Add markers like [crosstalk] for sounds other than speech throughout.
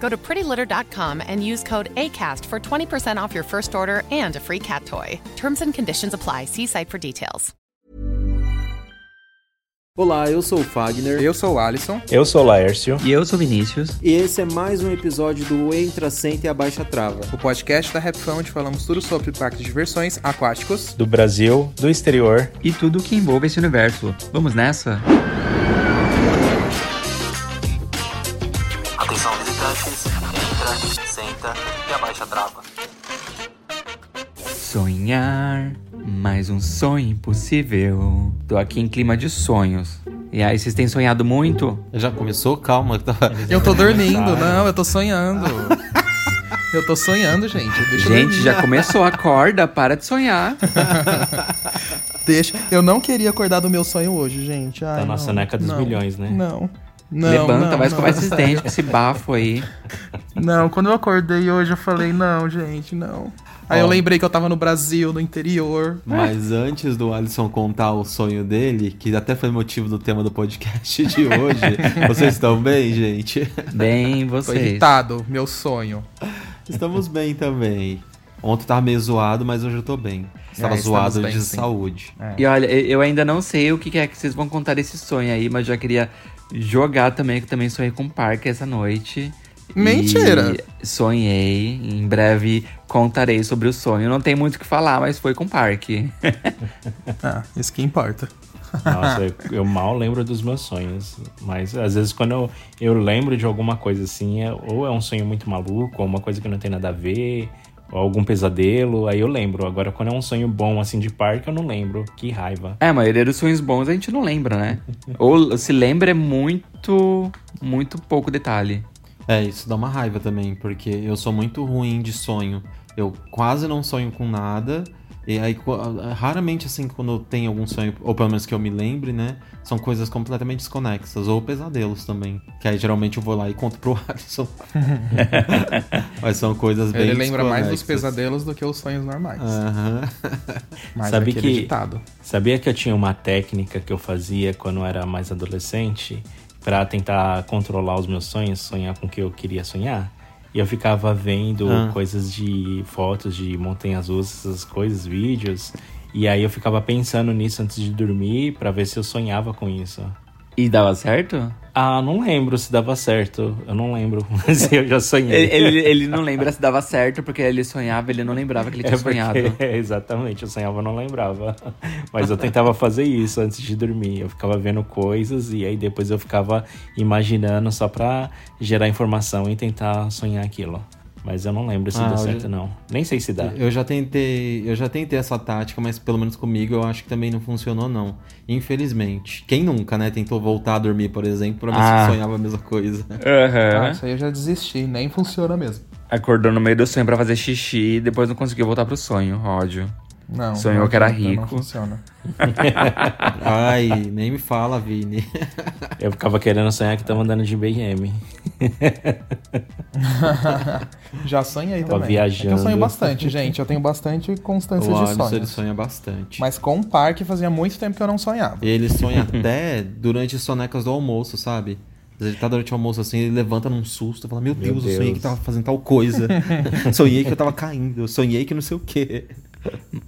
Go to prettylitter.com and use code ACAST for 20% off your first order and a free cat toy. Terms and conditions apply. See site for details. Olá, eu sou o Fagner. Eu sou o Alisson. Eu sou o Laércio. E eu sou o Vinícius. E esse é mais um episódio do Entra, Senta e Abaixa Trava. O podcast da Rapfão onde falamos tudo sobre parques de diversões aquáticos. Do Brasil, do exterior. E tudo que envolve esse universo. Vamos nessa? Atenção senta e abaixa a trava. Sonhar, mais um sonho impossível. Tô aqui em clima de sonhos. E aí, vocês têm sonhado muito? Já começou? Calma. Tá... Eu tô dormindo, não, eu tô sonhando. Eu tô sonhando, gente. Deixa Gente, já começou, acorda, para de sonhar. Deixa. Eu não queria acordar do meu sonho hoje, gente. Ai, Tá na não, soneca dos não, milhões, né? Não. Não, Levanta, não, vai escovar esses sério. dentes com esse bafo aí. Não, quando eu acordei hoje, eu falei, não, gente, não. Aí eu lembrei que eu tava no Brasil, no interior. Mas antes do Alisson contar o sonho dele, que até foi motivo do tema do podcast de hoje, [laughs] vocês estão bem, gente? Bem, Tô vocês. irritado, meu sonho. Estamos bem também. Ontem tava meio zoado, mas hoje eu tô bem. Estava É, zoado bem, de sim. saúde. E olha, eu ainda não sei o que é que vocês vão contar desse sonho aí, mas já queria jogar também, que também sonhei com um parque essa noite. Mentira! E sonhei. Em breve contarei sobre o sonho. Não tem muito o que falar, mas foi com parque. [laughs] Ah, isso que importa. Nossa, [laughs] eu, eu mal lembro dos meus sonhos. Mas às vezes quando eu, eu lembro de alguma coisa assim, é- ou é um sonho muito maluco, ou uma coisa que não tem nada a ver, ou algum pesadelo, aí eu lembro. Agora, quando é um sonho bom assim de parque, eu não lembro. Que raiva. É, a maioria dos sonhos bons a gente não lembra, né? [laughs] Ou se lembra é muito, muito pouco detalhe. É, isso dá uma raiva também, porque eu sou muito ruim de sonho. Eu quase não sonho com nada. E aí, raramente, assim, quando eu tenho algum sonho, ou pelo menos que eu me lembre, né? São coisas completamente desconexas, ou pesadelos também. Que aí geralmente eu vou lá e conto pro [laughs] Alisson. [laughs] Mas são coisas bem Ele lembra mais dos pesadelos do que os sonhos normais. Aham. [laughs] Mas Sabe que- ditado. Sabia que eu tinha uma técnica que eu fazia quando eu era mais adolescente pra tentar controlar os meus sonhos, sonhar com o que eu queria sonhar? E eu ficava vendo Ah. coisas de fotos de montanhas russas, essas coisas, vídeos. E aí eu ficava pensando nisso antes de dormir pra ver se eu sonhava com isso. E dava certo? Ah, não lembro se dava certo. Eu não lembro, [laughs] mas eu já sonhei. Ele, ele, ele não lembra se dava certo, porque ele sonhava, ele não lembrava que ele tinha É porque- sonhado. [laughs] exatamente, eu sonhava, não lembrava. [laughs] Mas eu tentava fazer isso antes de dormir. Eu ficava vendo coisas e aí depois eu ficava imaginando só pra gerar informação e tentar sonhar aquilo. Mas eu não lembro se Ah, deu eu certo, já- não. Nem sei se dá. Eu já tentei, eu já tentei essa tática, mas pelo menos comigo eu acho que também não funcionou não. Infelizmente. Quem nunca, né, tentou voltar a dormir, por exemplo, pra ver Ah. se sonhava a mesma coisa. Ah, Aham. isso aí eu já desisti, nem funciona mesmo. Acordou no meio do sonho pra fazer xixi e depois não conseguiu voltar pro sonho. Ódio. Não. Sonhou não que era adianta, Não rico. funciona. [laughs] Ai, nem me fala, Vini. [laughs] Eu ficava querendo sonhar que tava andando de BM. [laughs] Já sonhei Tava também. É que eu viajando. sonho bastante, gente. Eu tenho bastante constância O de Alisson, ele sonha bastante. Mas com o parque fazia muito tempo que eu não sonhava. Ele sonha até durante as sonecas do almoço, sabe? Ele tá durante o almoço assim, ele levanta num susto, fala: Meu Deus, eu sonhei que tava fazendo tal coisa. sonhei que eu tava caindo, sonhei que não sei o quê.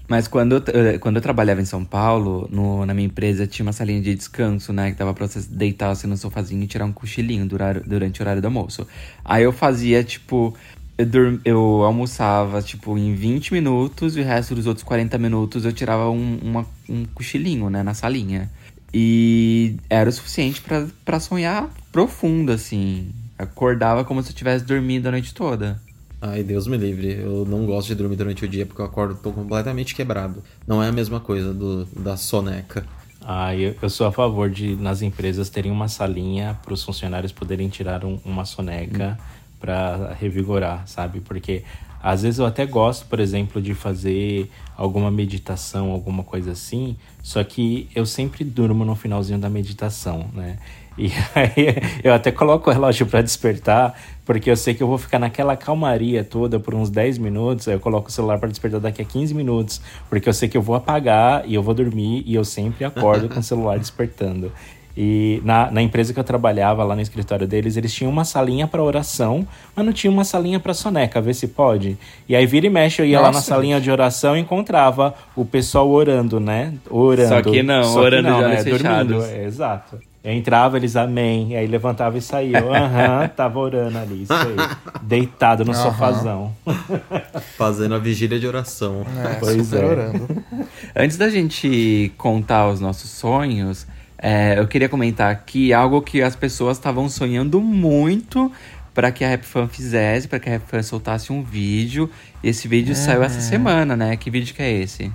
Mas quando eu, eh, quando eu trabalhava em São Paulo, no- na minha empresa, tinha uma salinha de descanso, né? Que dava pra você deitar assim no sofazinho e tirar um cochilinho dura- durante o horário do almoço. Aí eu fazia, tipo. Eu, dur- eu almoçava, tipo, em 20 minutos e o resto dos outros 40 minutos eu tirava um, uma- um cochilinho, né? Na salinha. E era o suficiente pra sonhar profundo, assim. Acordava como se eu tivesse dormido a noite toda. Ai, Deus me livre. Eu não gosto de dormir durante o dia porque eu acordo tô completamente quebrado. Não é a mesma coisa do, da soneca. Ah, eu, eu sou a favor de nas empresas terem uma salinha para os funcionários poderem tirar um- uma soneca para revigorar, sabe? Porque às vezes eu até gosto, por exemplo, de fazer alguma meditação, alguma coisa assim, só que eu sempre durmo no finalzinho da meditação, né? E [laughs] aí eu até coloco o relógio para despertar, porque eu sei que eu vou ficar naquela calmaria toda por uns 10 minutos, aí eu coloco o celular para despertar daqui a 15 minutos, porque eu sei que eu vou apagar e eu vou dormir e eu sempre acordo com o celular [laughs] despertando. E na, na empresa que eu trabalhava, lá no escritório deles, eles tinham uma salinha para oração, mas não tinha uma salinha para soneca, vê se pode. E aí vira e mexe, eu ia lá na Nossa, salinha de oração e encontrava o pessoal orando, né? Orando. Só que não, orando de olhos né? Dormindo, é, exato. Eu entrava, eles amém, aí levantava e saía. Aham, [laughs] tava orando ali, isso aí. Deitado no sofazão. [laughs] Fazendo a vigília de oração. É, Pois super é. orando. [laughs] Antes da gente contar os nossos sonhos, é, eu queria comentar aqui algo que as pessoas estavam sonhando muito para que a Rap Fan fizesse, para que a Rap Fan soltasse um vídeo. Esse vídeo saiu essa semana, né? Que vídeo que é esse?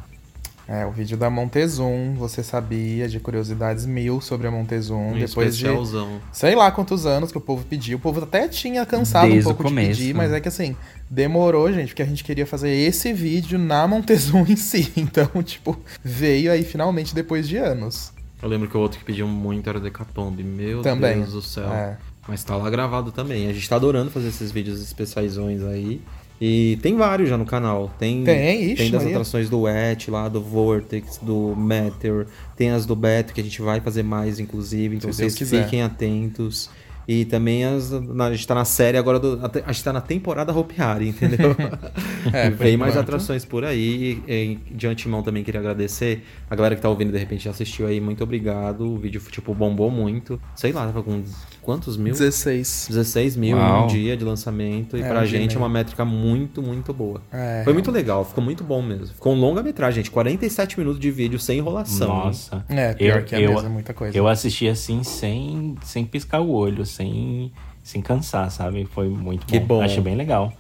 É, o vídeo da Montezum, você sabia de curiosidades mil sobre a Montezum. Um depois de especialzão. sei lá quantos anos que o povo pediu. O povo até tinha cansado Desde um pouco de pedir, mas é que assim, demorou, gente, porque a gente queria fazer esse vídeo na Montezum em si. [laughs] Então, tipo, veio aí finalmente depois de anos. Eu lembro que o outro que pediu muito era o Decatombe. Meu Também. Deus do céu. É. Mas tá lá gravado também. A gente tá adorando fazer esses vídeos especiaisões aí. E tem vários já no canal. Tem, Tem, ixi, tem das Maria. atrações do Et lá, do Vortex, do Meteor. Tem as do Beto, que a gente vai fazer mais, inclusive. Então Se vocês quiser. fiquem atentos. E também as. A gente tá na série agora do. A gente tá na temporada Hope Hari, entendeu? [laughs] É, [laughs] Vem mais enquanto. atrações por aí. E, de antemão também queria agradecer. A galera que tá ouvindo de repente já assistiu aí, muito obrigado. O vídeo, tipo, bombou muito. Sei lá, tava com quantos mil? 16. 16 mil Uau. em um dia de lançamento. E É, pra gente é uma métrica muito, muito boa. É, Foi muito legal, ficou muito bom mesmo. Ficou um longa-metragem, gente. 47 minutos de vídeo sem enrolação. Nossa. É, pior Eu- que a eu- mesa é muita coisa. Eu assisti assim sem, sem piscar o olho, sem, sem cansar, sabe? Foi muito Que bom. Achei bem legal.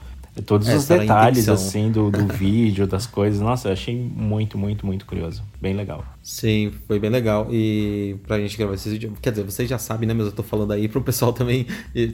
Todos os Essa a detalhes, assim, do, do [laughs] vídeo, das coisas. Nossa, eu achei muito, muito, muito curioso. Bem legal. Sim, foi bem legal. E pra gente gravar esse vídeo, quer dizer, vocês já sabem, né? Mas eu tô falando aí pro pessoal [laughs] também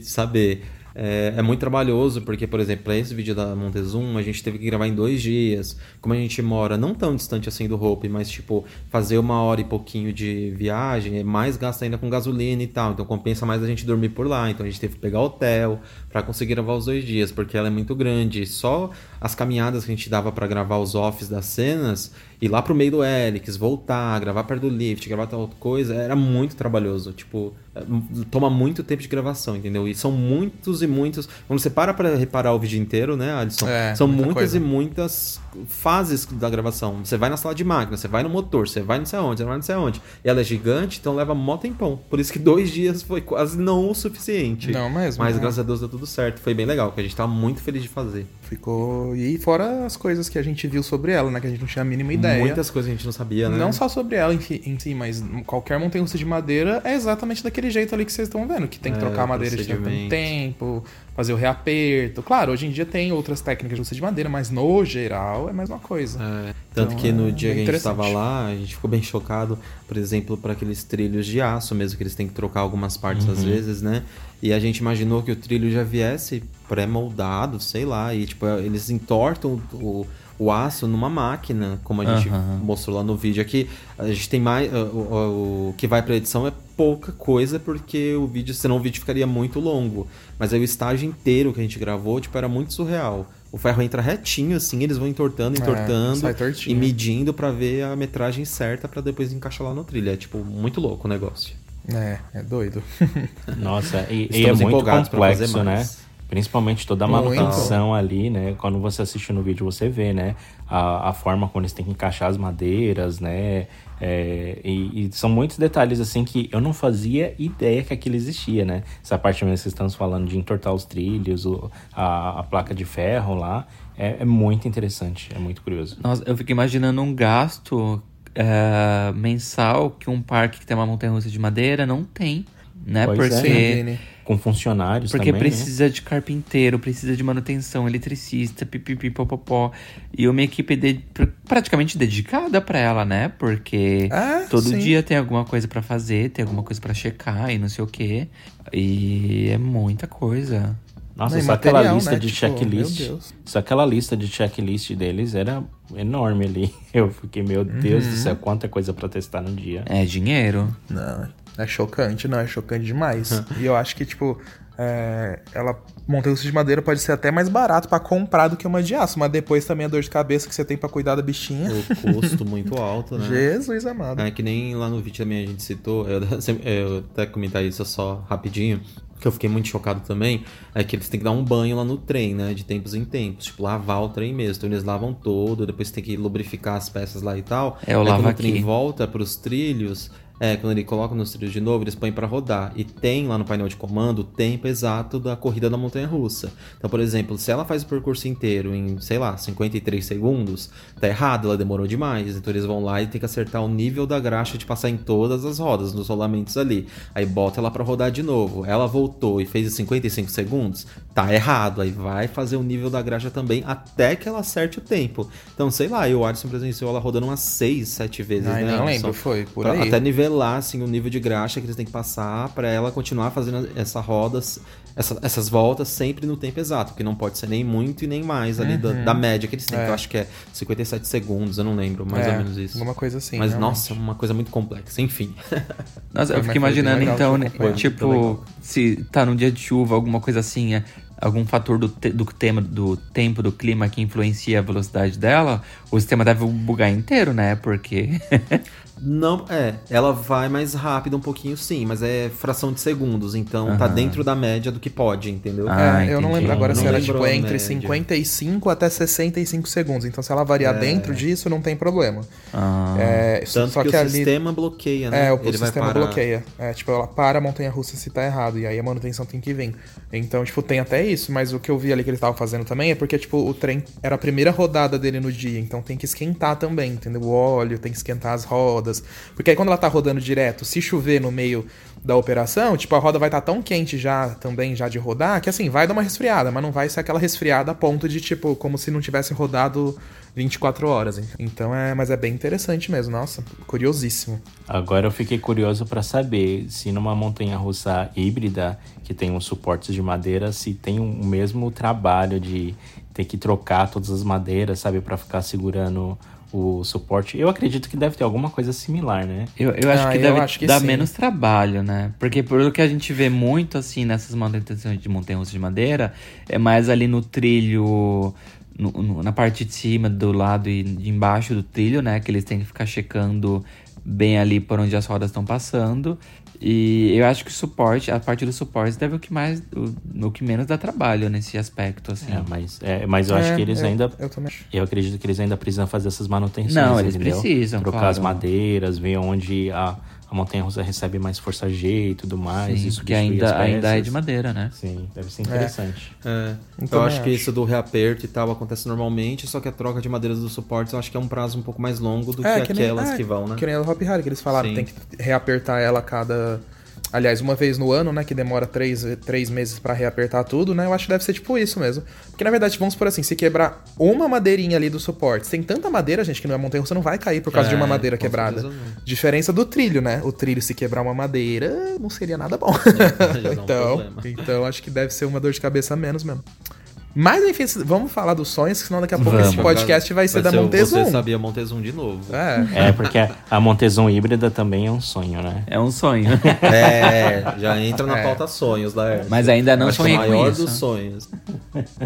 saber. É, é muito trabalhoso, porque, por exemplo, pra esse vídeo da Montezum, a gente teve que gravar em dois dias. Como a gente mora não tão distante assim do Hope, mas, tipo, fazer uma hora e pouquinho de viagem é mais gasto ainda com gasolina e tal. Então compensa mais a gente dormir por lá. Então a gente teve que pegar hotel pra conseguir gravar os dois dias, porque ela é muito grande. Só as caminhadas que a gente dava pra gravar os offs das cenas, ir lá pro meio do Helix, voltar, gravar perto do lift, gravar tal outra coisa, era muito trabalhoso. Tipo, m- toma muito tempo de gravação, entendeu? E são muitos e muitos. Quando você para pra reparar o vídeo inteiro, né, Alisson? É, são muita muitas coisa. e muitas fases da gravação. Você vai na sala de máquina, você vai no motor, você vai não sei aonde, você vai não sei aonde. E ela é gigante, então leva mó tempão. Por isso que dois dias foi quase não o suficiente. Não mesmo, Mas né? graças a Deus deu tudo certo. Foi bem legal, que a gente tá muito feliz de fazer. Ficou. E fora as coisas que a gente viu sobre ela, né? Que a gente não tinha a mínima ideia. Muitas coisas a gente não sabia, né? Não só sobre ela em, si, mas qualquer montanha de madeira é exatamente daquele jeito ali que vocês estão vendo. Que tem que É, trocar a madeira de tempo em tempo, fazer o reaperto. Claro, hoje em dia tem outras técnicas de russa de madeira, mas no geral é a mesma coisa. É, tanto Então, que no é dia que a gente estava lá, a gente ficou bem chocado, por exemplo, para aqueles trilhos de aço mesmo, que eles têm que trocar algumas partes às vezes, né? E a gente imaginou que o trilho já viesse pré-moldado, sei lá, e tipo, eles entortam o, o aço numa máquina, como a gente mostrou lá no vídeo aqui. A gente tem mais. O, o- o que vai pra edição é pouca coisa, porque o vídeo, senão o vídeo ficaria muito longo. Mas aí o estágio inteiro que a gente gravou, tipo, era muito surreal. O ferro entra retinho, assim, eles vão entortando, É, entortando sai e medindo pra ver a metragem certa pra depois encaixar lá no trilho. É, tipo, muito louco o negócio. É, é doido. [laughs] Nossa, e, e é muito empolgados pra fazer complexo, né? Principalmente toda a Muito. manutenção ali, né? Quando você assiste no vídeo, você vê, né? A, a forma como eles têm que encaixar as madeiras, né? É, e, e são muitos detalhes, assim, que eu não fazia ideia que aquilo existia, né? Essa parte mesmo que vocês estão falando de entortar os trilhos, o- a, a placa de ferro lá. É, é muito interessante, é muito curioso. Nossa, eu fico imaginando um gasto é, mensal que um parque que tem uma montanha-russa de madeira não tem, né? Pois é, porque Vini. Com funcionários porque também, né? precisa de carpinteiro, precisa de manutenção, eletricista, pipipi, popopó. E uma equipe de- pr- praticamente dedicada pra ela, né? Porque É, todo sim. dia tem alguma coisa pra fazer, tem alguma coisa pra checar e não sei o quê. E é muita coisa. Nossa, Não, só aquela lista né? de Tipo, checklist. Deus. Só aquela lista de checklist deles era enorme ali. [laughs] Eu fiquei, meu Deus Uhum. do céu, quanta coisa pra testar no dia. É dinheiro. Não, é chocante, não, é chocante demais. e eu acho que, tipo, é, ela montanha de madeira pode ser até mais barato pra comprar do que uma de aço, mas depois também a dor de cabeça que você tem pra cuidar da bichinha. O custo muito alto, né? Jesus amado. É que nem lá no vídeo também a gente citou, eu, [laughs] eu até comentar isso só rapidinho, que eu fiquei muito chocado também, é que eles têm que dar um banho lá no trem, né? De tempos em tempos, tipo, lavar o trem mesmo. Então eles lavam todo, depois tem que lubrificar as peças lá e tal. É, eu Aí lavo quando o trem aqui. volta pros trilhos, é, quando ele coloca nos trilhos de novo, eles põem pra rodar. E tem lá no painel de comando o tempo exato da corrida da montanha russa. Então, por exemplo, se ela faz o percurso inteiro em, sei lá, 53 segundos, tá errado, ela demorou demais. Então eles vão lá e tem que acertar o nível da graxa de passar em todas as rodas, nos rolamentos ali. Aí bota ela pra rodar de novo. Ela voltou e fez em 55 segundos, tá errado. Aí vai fazer o nível da graxa também até que ela acerte o tempo. Então, sei lá, e o Alisson presenciou ela rodando umas 6, 7 vezes, Ai, né? Alisson? lembro, foi por Pra aí. Até nivelar assim, o nível de graxa que eles têm que passar pra ela continuar fazendo essa rodas, essa- essas voltas sempre no tempo exato, porque não pode ser nem muito e nem mais ali da, da média que eles têm, É. que eu acho que é 57 segundos, eu não lembro, mais É, ou menos isso. Alguma coisa assim. Mas realmente. nossa, é uma coisa muito complexa, enfim. Nossa, eu foi imaginando então, né? Tipo, se tá num dia de chuva, alguma coisa assim, é, algum fator do, te- do tema do tempo do clima que influencia a velocidade dela, o sistema deve bugar inteiro, né? Porque [laughs] Não, é, ela vai mais rápido um pouquinho sim, mas é fração de segundos, então tá Aham. dentro da média do que pode, entendeu? Ah, É, eu não lembro agora Não se era lembro tipo a entre média. 55 até 65 segundos. Então, se ela variar É. dentro disso, não tem problema. ah, É, Tanto só que, que, o ali. sistema bloqueia, né? É, o Ele sistema bloqueia. É, tipo, ela para a montanha russa se tá errado. E aí a manutenção tem que vir. Então, tipo, tem até isso. Mas o que eu vi ali que eles estavam fazendo também é porque, tipo, o trem era a primeira rodada dele no dia. Então tem que esquentar também, entendeu? O óleo, tem que esquentar as rodas. Porque aí quando ela tá rodando direto, se chover no meio da operação, tipo, a roda vai estar tão quente já também, já de rodar, que assim, vai dar uma resfriada, mas não vai ser aquela resfriada a ponto de, tipo, como se não tivesse rodado 24 horas. hein? Então é, mas é bem interessante mesmo, nossa, curiosíssimo. Agora eu fiquei curioso pra saber se numa montanha russa híbrida, que tem uns suportes de madeira, se tem o mesmo trabalho de ter que trocar todas as madeiras, sabe, Pra ficar segurando o suporte. Eu acredito que deve ter alguma coisa similar, né? eu, eu acho Ah, que eu deve acho que dar sim. menos trabalho, né? Porque pelo que a gente vê muito, assim, nessas manutenções de montanha de madeira, é mais ali no trilho... no- no- na parte de cima, do lado e de embaixo do trilho, né? Que eles têm que ficar checando bem ali por onde as rodas estão passando. E eu acho que o suporte, a parte do suporte deve o que mais, o, o que menos dá trabalho nesse aspecto, assim. É, mas, é, mas eu acho É, que eles eu- ainda. Eu também acho. Eu acredito que eles ainda precisam fazer essas manutenções. Não, eles entendeu? precisam, Trocar claro. as madeiras, ver onde a, a montanha russa recebe mais força G e tudo mais. Sim, isso porque ainda, ainda é de madeira. né? Sim, deve ser interessante. É, Eu eu também acho que acho. isso do reaperto e tal acontece normalmente, só que a troca de madeiras dos suportes eu acho que é um prazo um pouco mais longo do que, nem- aquelas é, que vão, né? Que nem a Hop Harry, que eles falaram, Sim. tem que reapertar ela a cada. Aliás, uma vez no ano, né? Que demora três, três meses pra reapertar tudo, né? Eu acho que deve ser tipo isso mesmo. Porque na verdade, vamos por assim, se quebrar uma madeirinha ali do suporte, tem tanta madeira, gente, que não é montanha, você não vai cair por causa de uma É, madeira quebrada. Diferença do trilho, né? O trilho, se quebrar uma madeira, não seria nada bom. Já dá um [laughs] então, então, acho que deve ser uma dor de cabeça a menos mesmo. Mas enfim, vamos falar dos sonhos, senão daqui a pouco Vamos. esse podcast vai ser da o Montezum. Você sabia Montezum de novo. É. É, porque a, a Montezum híbrida também é um sonho, né? É um sonho. [laughs] É, já entra na É. pauta sonhos da Hermes. Mas ainda não Acho sonhei o com maior isso. dos sonhos.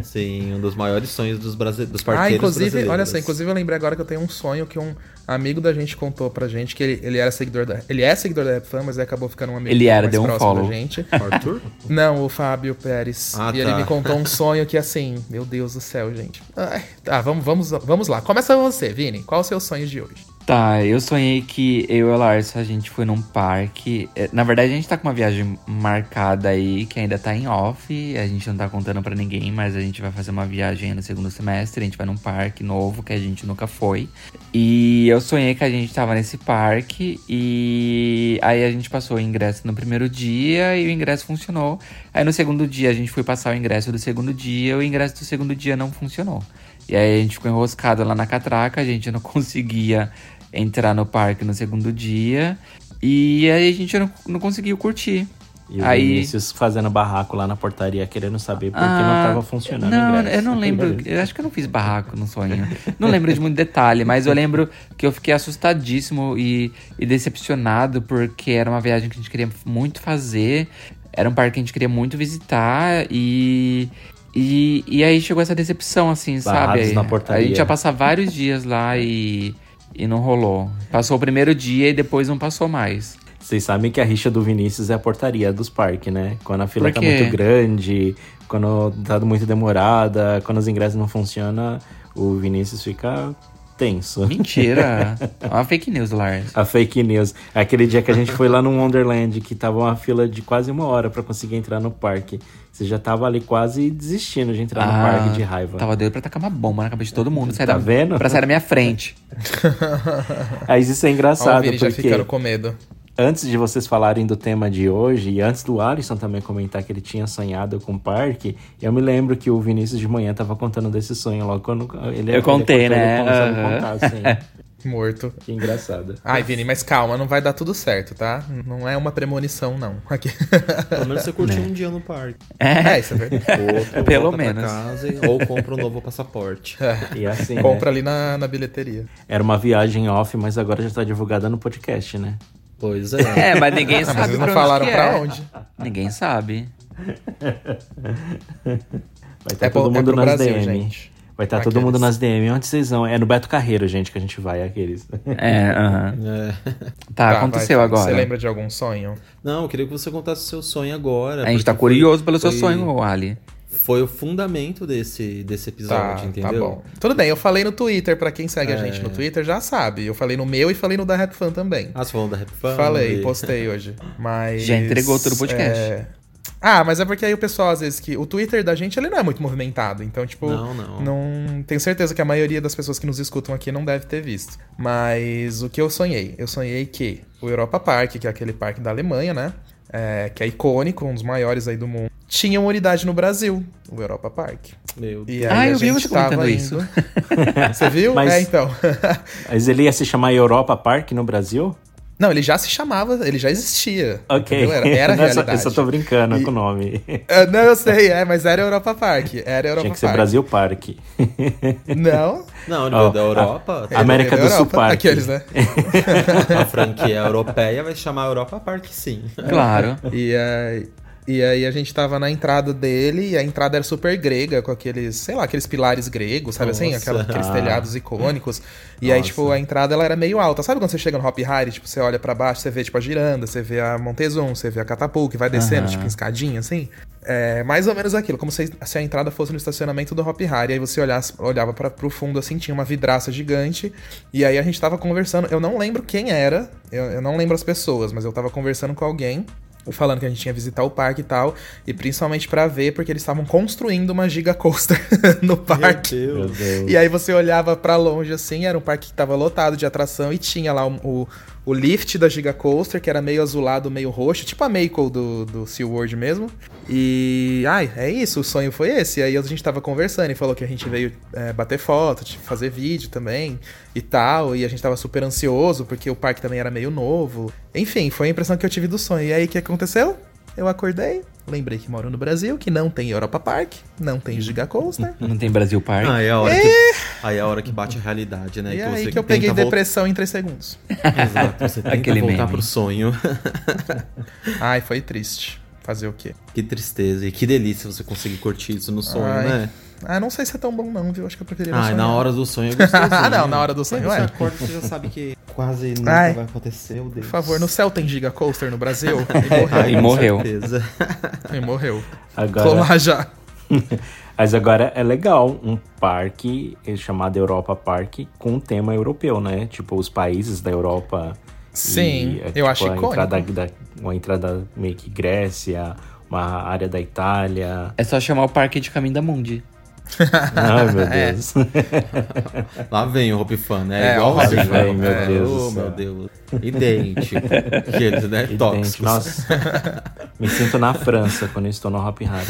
Sim, um dos maiores sonhos dos, brasile... dos Ah, parqueiros inclusive, brasileiros. olha só, inclusive eu lembrei agora que eu tenho um sonho que um amigo da gente contou pra gente que ele, ele era seguidor da. Ele é seguidor da Rap Fan, mas ele acabou ficando um amigo Ele era, mais deu um próximo follow. da gente. Arthur? Não, o Fábio Pérez. Ah, e ele tá. me contou um sonho que assim, meu Deus do céu, gente. Ai, tá, vamos, vamos, vamos lá. Começa você, Vini. Qual é o seu sonho de hoje? Tá, eu sonhei que eu e a Larsa, a gente foi num parque. É, Na verdade, a gente tá com uma viagem marcada aí, que ainda tá em off. A gente não tá contando pra ninguém, mas a gente vai fazer uma viagem no segundo semestre. A gente vai num parque novo que a gente nunca foi. E eu sonhei que a gente tava nesse parque e aí a gente passou o ingresso no primeiro dia e o ingresso funcionou. Aí no segundo dia a gente foi passar o ingresso do segundo dia e o ingresso do segundo dia não funcionou. E aí a gente ficou enroscado lá na catraca, a gente não [laughs] conseguia entrar no parque no segundo dia. E aí a gente não, não conseguiu curtir. E o Aí- Vinícius fazendo barraco lá na portaria, querendo saber por que Ah, não tava funcionando o Não, ingresso. eu não [laughs] lembro. Eu acho que eu não fiz barraco no sonho. Não lembro de muito detalhe, mas eu lembro que eu fiquei assustadíssimo e, e decepcionado porque era uma viagem que a gente queria muito fazer. Era um parque que a gente queria muito visitar e. E, e aí chegou essa decepção, assim, Barrados sabe? na A portaria. gente ia passar vários dias lá e, e não rolou. Passou o primeiro dia e depois não passou mais. Vocês sabem que a rixa do Vinícius é a portaria dos parques, né? Quando a fila tá muito grande, quando tá muito demorada, quando os ingressos não funcionam, o Vinícius fica tenso. Mentira! [laughs] É uma fake news, Lars. A fake news. Aquele dia que a gente foi lá no Wonderland, que tava uma fila de quase uma hora pra conseguir entrar no parque. Você já tava ali quase desistindo de entrar no Ah, parque de raiva. Tava doido pra tacar uma bomba na cabeça de todo mundo. Tá da, vendo? Pra sair da minha frente. [laughs] Mas isso é Ó, o engraçado, já porque ficando com medo. Antes de vocês falarem do tema de hoje, e antes do Alisson também comentar que ele tinha sonhado com o parque, eu me lembro que o Vinícius de manhã tava contando desse sonho logo quando ele Eu contei, ele né? começou a Aham. contar, assim. [laughs] Morto. Que engraçado. Ai, Vini, mas calma, não vai dar tudo certo, tá? Não é uma premonição, não. Aqui. Pelo menos você curtiu [laughs] um dia no parque. É, isso é verdade. [laughs] Outro, Pelo menos. casa ou compra um novo passaporte. E assim, né? Compra ali na, na bilheteria. era uma viagem off, mas agora já tá divulgada no podcast, né? Pois é. É, mas ninguém Ah, sabe mas eles não falaram pra é. onde. Ninguém sabe. Vai estar É todo é mundo pro nas Brasil, DM. gente. Vai estar todo mundo nas DM. Onde vocês vão? É no Beto Carreiro, gente, que a gente vai, aqueles. É, aham. É. Tá, Tá, aconteceu vai, agora. Você lembra de algum sonho? Não, eu queria que você contasse o seu sonho agora. A gente tá porque foi- curioso pelo seu foi- sonho, Ali. Foi o fundamento desse, desse Tá, episódio, entendeu? tá bom. Tudo bem, eu falei no Twitter, pra quem segue a É. gente no Twitter já sabe. Eu falei no meu e falei no da Rap Fan também. Ah, você falou da Rap Fan? falei, e- postei hoje. Mas. Já entregou todo o podcast. é, Ah, mas é porque aí o pessoal, às vezes, que. O Twitter da gente ele não é muito movimentado. Então, tipo. Não, não. Não tenho certeza que a maioria das pessoas que nos escutam aqui não deve ter visto. Mas o que eu sonhei? Eu sonhei que o Europa Park, que é aquele parque da Alemanha, né? É, que é icônico, um dos maiores aí do mundo, tinha uma unidade no Brasil, o Europa Park. Meu E Deus. aí Ah, a eu vi gente você comentando tava isso. indo- [laughs] Você viu? Mas- É, então. [laughs] Mas ele ia se chamar Europa Park no Brasil? Não, ele já se chamava, ele já existia. Ok. entendeu? Era, era a [laughs] Não, eu só- realidade. Eu só tô brincando E- com o nome. É, [laughs] Não, eu sei, é, mas era Europa Park. Era Europa Tinha que ser Park. Brasil Park. [laughs] Não. Não, Ó, veio da Europa. a- América do da Sul Europa, Park. Aqueles, né? A franquia europeia vai chamar Europa Park, sim. Claro. E, aí- e aí a gente tava na entrada dele e a entrada era super grega, com aqueles, sei lá, aqueles pilares gregos, sabe assim? Nossa. Aquela- aqueles telhados icônicos. E aí, Nossa. tipo, a entrada ela era meio alta. Sabe quando você chega no Hop Hari, tipo, você olha pra baixo, você vê, tipo, a giranda, você vê a Montezum, você vê a Catapult, que vai descendo, Aham. tipo, em escadinha, assim? É mais ou menos aquilo, como se, se a entrada fosse no estacionamento do Hop Hari. Aí você olhasse, olhava pra, pro fundo, assim, tinha uma vidraça gigante. E aí a gente tava conversando, eu não lembro quem era, eu, eu não lembro as pessoas, mas eu tava conversando com alguém falando que a gente tinha visitar o parque e tal, e principalmente pra ver porque eles estavam construindo uma giga coaster [laughs] no parque. Meu Deus. E aí você olhava pra longe assim, era um parque que tava lotado de atração e tinha lá o, o, o lift da Giga Coaster, que era meio azulado, meio roxo, tipo a Mako do, do SeaWorld mesmo. E, ai, é isso, o sonho foi esse. E aí a gente tava conversando e falou que a gente veio é, bater foto, tipo, fazer vídeo também e tal. E a gente tava super ansioso porque o parque também era meio novo. Enfim, foi a impressão que eu tive do sonho. E aí o que aconteceu? Eu acordei, lembrei que moro no Brasil, que não tem Europa Park, não tem Giga Coaster. Não tem Brasil Park. Ah, é a hora que, aí é a hora que bate a realidade, né? e que aí você que eu peguei tenta depressão em 3 segundos. [laughs] Exato, você tenta Aquele voltar meme. pro sonho. [laughs] Ai, foi triste. Fazer o quê? que tristeza. E que delícia você conseguir curtir isso no sonho, Ai. né? Ah, não sei se é tão bom não, viu? Acho que eu preferiria Ah, sonhar. na hora do sonho é gostosinho. [laughs] Ah, não, na hora do sonho Quando você é. acorda, você já sabe que [laughs] quase nunca Ai. vai acontecer, meu Deus. Por favor, no céu tem Giga Coaster no Brasil? [laughs] E morreu. Ai, E com morreu. certeza. E morreu. Tô Agora, lá já. mas agora é legal um parque chamado Europa Park com um tema europeu, né? Tipo, os países da Europa. Sim, E, é, eu tipo, acho a entrada, da, uma entrada meio que Grécia, uma área da Itália. É só chamar o parque de Caminho da Mundi. [laughs] Ai, meu É. Deus. [laughs] Lá vem o Hope Fan, né? É, Igual o Hope Fan, vai. meu É, Deus Oh, meu Deus. Idêntico. Aqueles, né? Idêntico. Tóxicos. Nossa, [laughs] me sinto na França quando eu estou no Hop Hard.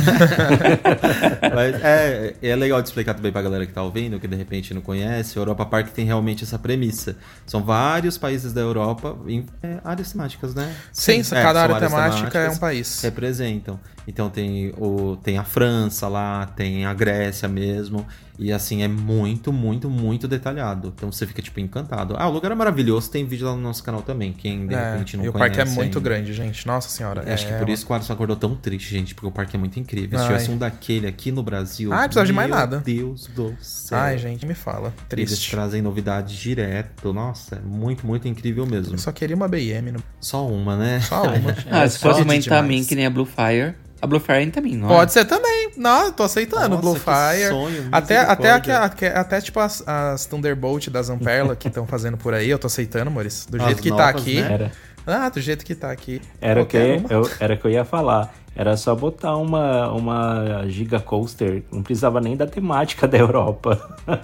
Mas é, é legal de explicar também pra galera que tá ouvindo, que de repente não conhece. O Europa Park tem realmente essa premissa. São vários países da Europa em é, áreas temáticas, né? Sim, É, cada área temática é um país. Representam. Então tem, o, tem a França lá, tem a Grécia mesmo. E assim, é muito, muito, muito detalhado. Então você fica, tipo, encantado. Ah, o lugar é maravilhoso, tem vídeo lá no nosso canal também. Quem de É, repente não e o conhece. parque é muito ainda. grande, gente. Nossa senhora. Acho que é por uma- isso que o Alisson acordou tão triste, gente, porque o parque é muito incrível. Se Ai. tivesse um daquele aqui no Brasil. Ah, precisava de mais meu nada. Deus do céu. Ai, gente, me fala. Eles Triste. trazem novidades direto. Nossa, é muito, muito incrível mesmo. Eu só queria uma BM. No... Só uma, né? Só uma. [laughs] Ah, se fosse uma. Intamin que nem a Blue Fire. A Blue Fire é Intamin, não é? Pode ser também. Não, eu tô aceitando. Nossa, Blue que Fire. sonho, até, até, até, até, tipo as, as Thunderbolt da Zamperla que estão fazendo por aí, eu tô aceitando, Maurício. Do As jeito que tá novas, aqui. né? Ah, do jeito que tá aqui. era, o que, uma. eu, era o que eu ia falar. Era só botar uma, uma Giga Coaster. Não precisava nem da temática da Europa. [laughs]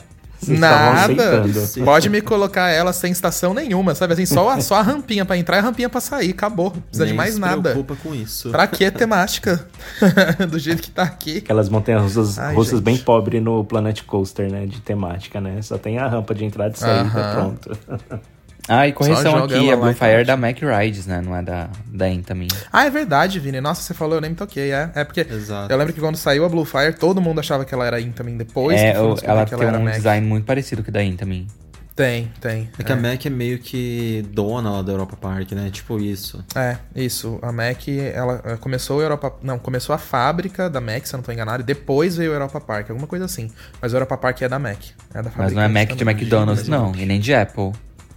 Vocês Nada. Pode me colocar ela sem estação nenhuma, sabe? Assim, só a, [laughs] só a rampinha pra entrar e a rampinha pra sair. Acabou. Não precisa de Nem mais se nada. preocupa com isso. Pra que temática? [laughs] do jeito que tá aqui. Aquelas montanhas russas, Ai, russas bem pobres no Planet Coaster, né? De temática, né? Só tem a rampa de entrada e saída, Aham. pronto. [laughs] Ah, e correção aqui, ela a lá Blue e Fire é pronto. da Mac Rides, né? Não é da, da Intamin. Ah, é verdade, Vini. Nossa, você falou, eu nem me toquei. É, é porque Exato. eu lembro que quando saiu a Blue Fire, todo mundo achava que ela era Intamin depois. é, descobrir ela que tem era um Mac. design muito parecido com o da Intamin. Tem, tem. É que a Mac é meio que dona lá da Europa Park, né? Tipo isso. É, isso. A Mac, ela começou a Europa. Não, começou a fábrica da Mac, se eu não tô enganado, e depois veio a Europa Park, alguma coisa assim. Mas a Europa Park é da Mac. É da Mas não é Mac de. McDonald's, não. E nem de Apple.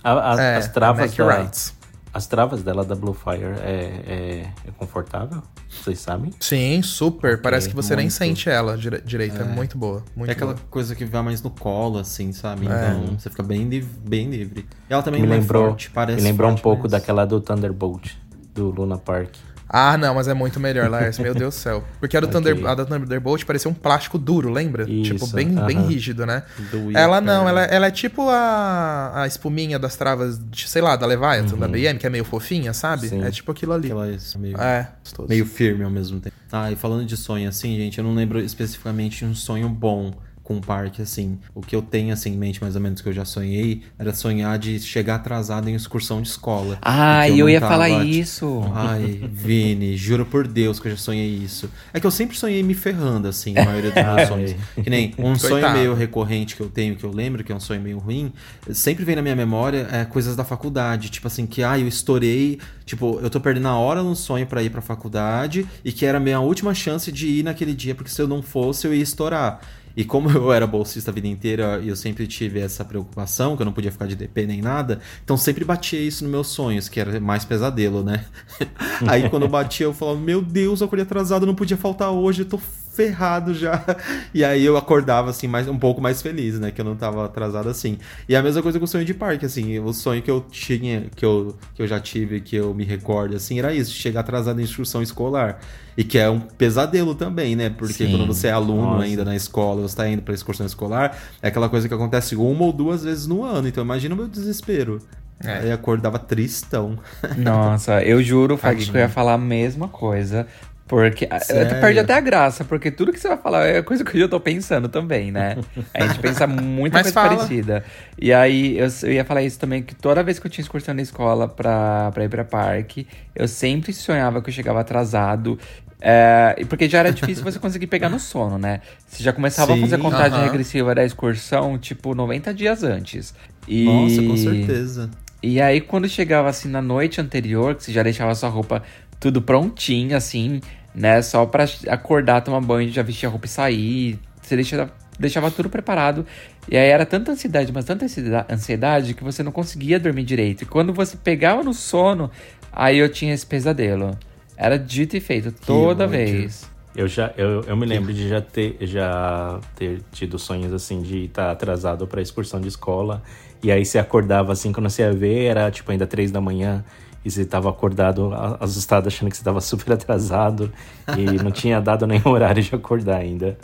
A- a- É, as travas da, Rides. As travas dela da Blue Fire é, é, é confortável? Vocês sabem? Sim, super. Parece que você nem muito. sente ela dire- direito. É, muito boa. Muito é aquela boa. coisa que vai mais no colo, assim, sabe? É. Então você fica bem, bem livre. E ela também me é lembrou, forte, parece me lembrou um forte, pouco mas- daquela do Thunderbolt, do Luna Park. Ah, não, mas é muito melhor, Lars. Meu Deus do céu. Porque a, do [laughs] Ok. Thunder, a da Thunderbolt parecia um plástico duro, lembra? Isso, tipo, bem, bem aham. rígido, né? Doía Ela não, ela, ela é tipo a, a espuminha das travas, de, sei lá, da Leviathan, da BM, que é meio fofinha, sabe? Sim. É tipo aquilo ali. Aquela isso, meio, É, meio firme ao mesmo tempo. Ah, e falando de sonho assim, gente, eu não lembro especificamente um sonho bom com um parque assim. O que eu tenho assim em mente, mais ou menos, que eu já sonhei, era sonhar de chegar atrasado em excursão de escola. Ah, E eu não ia falar isso. Ai, Vini, juro por Deus que eu já sonhei isso. É que eu sempre sonhei me ferrando, assim, a maioria dos meus [laughs] sonhos. Que nem um sonho Coitado. meio recorrente que eu tenho, que eu lembro, que é um sonho meio ruim, sempre vem na minha memória é, coisas da faculdade. Tipo assim, que ah, eu estourei, tipo, eu tô perdendo a hora no sonho pra ir pra faculdade e que era a minha última chance de ir naquele dia, porque se eu não fosse, eu ia estourar. E como eu era bolsista a vida inteira e eu sempre tive essa preocupação, que eu não podia ficar de DP nem nada, então sempre batia isso nos meus sonhos, que era mais pesadelo, né? [laughs] Aí quando eu batia, eu falava, meu Deus, eu acordei atrasado, não podia faltar hoje, eu tô ferrado já. [laughs] E aí eu acordava assim, mais, um pouco mais feliz, né? Que eu não tava atrasado assim. E a mesma coisa com o sonho de parque, assim, o sonho que eu tinha, que eu, que eu já tive, que eu me recordo, assim, era isso, chegar atrasado em instrução escolar. E que é um pesadelo também, né? Porque Sim. quando você é aluno Nossa. ainda na escola, você tá indo pra excursão escolar, é aquela coisa que acontece uma ou duas vezes no ano. Então imagina o meu desespero. É. Aí acordava tristão. [laughs] Nossa, eu juro, Fag, que eu ia falar a mesma coisa. Porque a- Sério? perde até a graça, porque tudo que você vai falar é coisa que eu já tô pensando também, né? A gente pensa [laughs] muita coisa fala. parecida. E aí eu, eu ia falar isso também, que toda vez que eu tinha excursão na escola pra, pra ir pra parque, eu sempre sonhava que eu chegava atrasado. É, e porque já era difícil você conseguir pegar no sono, né? Você já começava Sim, a fazer contagem aham. regressiva da excursão, tipo, 90 dias antes. E... Nossa, com certeza. E aí, quando chegava assim na noite anterior, que você já deixava sua roupa tudo prontinha, assim, né? Só pra acordar, tomar banho, já vestir a roupa e sair. Você deixava, deixava tudo preparado. E aí era tanta ansiedade, mas tanta ansieda- ansiedade que você não conseguia dormir direito. E quando você pegava no sono, aí eu tinha esse pesadelo. Era dito e feito toda vez. Eu já eu, eu me lembro de já ter já ter tido sonhos assim de estar atrasado para excursão de escola e aí você acordava assim quando você ia ver era tipo ainda três da manhã e você tava acordado assustado achando que você tava [laughs] super atrasado e não tinha dado nenhum horário de acordar ainda.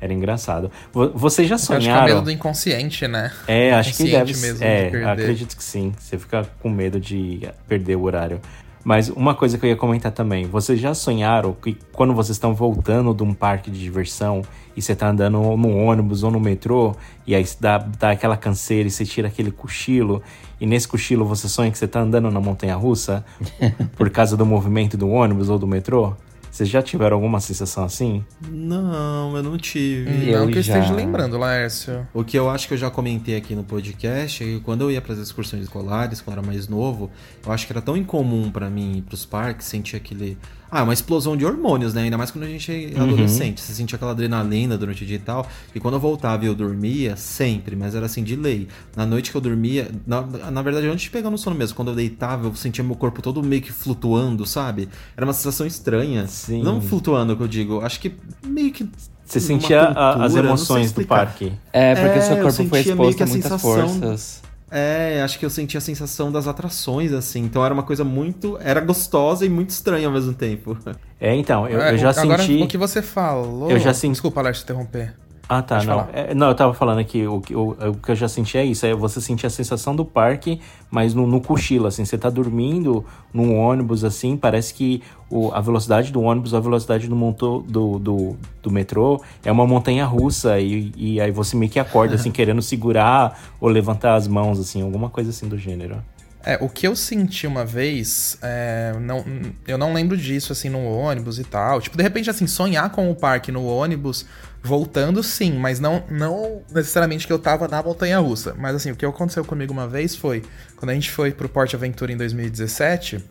Era engraçado. Vo- Vocês já Eu acho que é sonharam? medo do inconsciente, né? É, acho que deve mesmo É, acredito que sim. Você fica com medo de perder o horário. Mas uma coisa que eu ia comentar também. Vocês já sonharam que quando vocês estão voltando de um parque de diversão e você tá andando no ônibus ou no metrô e aí dá, dá aquela canseira e você tira aquele cochilo e nesse cochilo você sonha que você tá andando na montanha russa [laughs] por causa do movimento do ônibus ou do metrô? Vocês já tiveram alguma sensação assim? Não, eu não tive. Eu Não que eu já. esteja lembrando, Laércio. O que eu acho que eu já comentei aqui no podcast é que quando eu ia para as excursões escolares, quando eu era mais novo, eu acho que era tão incomum para mim ir pros parques, sentir aquele. Ah, uma explosão de hormônios, né? Ainda mais quando a gente é adolescente. Você sentia aquela adrenalina durante o dia e tal. E quando eu voltava e eu dormia, sempre, mas era assim, de lei. Na noite que eu dormia, na, na verdade, antes de pegar no sono mesmo, quando eu deitava, eu sentia meu corpo todo meio que flutuando, sabe? Era uma sensação estranha. Sim. Não flutuando, que eu digo. Acho que meio que. Você sentia a- as emoções do parque? É, porque É, seu eu corpo foi sentia meio que exposto a a muitas sensação- forças. É, acho que eu senti a sensação das atrações, assim. Então era uma coisa muito. Era gostosa e muito estranha ao mesmo tempo. É, então, eu, É, eu já Agora, senti. o que você falou... Eu já senti- Desculpa, Laércio, interromper. Ah, tá, não. falar. É, não, eu tava falando aqui, o, que- o, o que eu já senti é isso, é você sentir a sensação do parque, mas no, no cochilo, assim, você tá dormindo num ônibus, assim, parece que o, a velocidade do ônibus, a velocidade do, monto, do, do, do metrô é uma montanha russa, e, e aí você meio que acorda, assim, [laughs] querendo segurar ou levantar as mãos, assim, alguma coisa assim do gênero. É, o que eu senti uma vez, é, não, eu não lembro disso, assim, no ônibus e tal. Tipo, de repente, assim, sonhar com o parque no ônibus, voltando, sim, mas não, não necessariamente que eu tava na montanha russa. Mas, assim, o que aconteceu comigo uma vez foi, quando a gente foi pro Porte Aventura em 2017,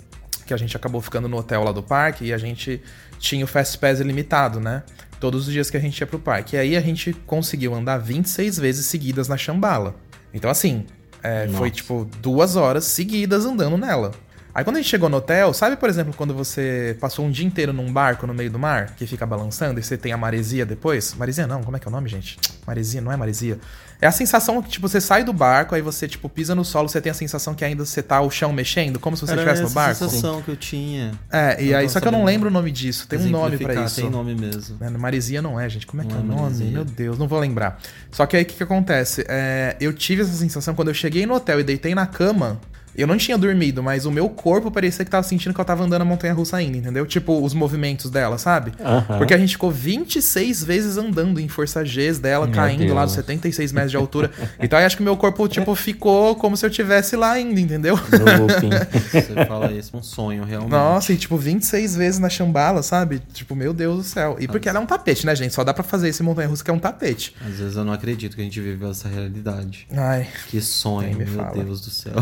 que a gente acabou ficando no hotel lá do parque, e a gente tinha o Fast Pass ilimitado, né? Todos os dias que a gente ia pro parque. E aí a gente conseguiu andar 26 vezes seguidas na Chambala. Então, assim, é, foi tipo duas horas seguidas andando nela. Aí quando a gente chegou no hotel, sabe, por exemplo, quando você passou um dia inteiro num barco no meio do mar, que fica balançando, e você tem a maresia depois? Maresia não, como é que é o nome, gente? Maresia, não é maresia. É a sensação que, tipo, você sai do barco, aí você, tipo, pisa no solo, você tem a sensação que ainda você tá o chão mexendo, como se você Era estivesse no essa barco. sensação que eu tinha. É, e aí, só que eu não lembro o nome disso, tem um nome pra Exemplificar, isso. Tem nome mesmo. É, Maresia não é, gente. Como é que é Não o é nome? maresia. Meu Deus, não vou lembrar. Só que aí o que, que acontece? É, eu tive essa sensação quando eu cheguei no hotel e deitei na cama. Eu não tinha dormido, mas o meu corpo parecia que tava sentindo que eu tava andando a montanha russa ainda, entendeu? Tipo, os movimentos dela, sabe? Porque a gente ficou 26 vezes andando em força Gs dela, Meu caindo lá Deus. dos 76 metros de altura. então aí acho que meu corpo, tipo, [laughs] ficou como se eu tivesse lá ainda, entendeu? No looping. Você fala isso, um sonho, realmente. Nossa, e tipo, 26 vezes na chambala, sabe? Tipo, meu Deus do céu. E porque ela é um tapete, né, gente? Só dá pra fazer esse montanha russa que é um tapete. Às vezes eu não acredito que a gente vive essa realidade. Ai, Que sonho, meu fala. Deus do céu.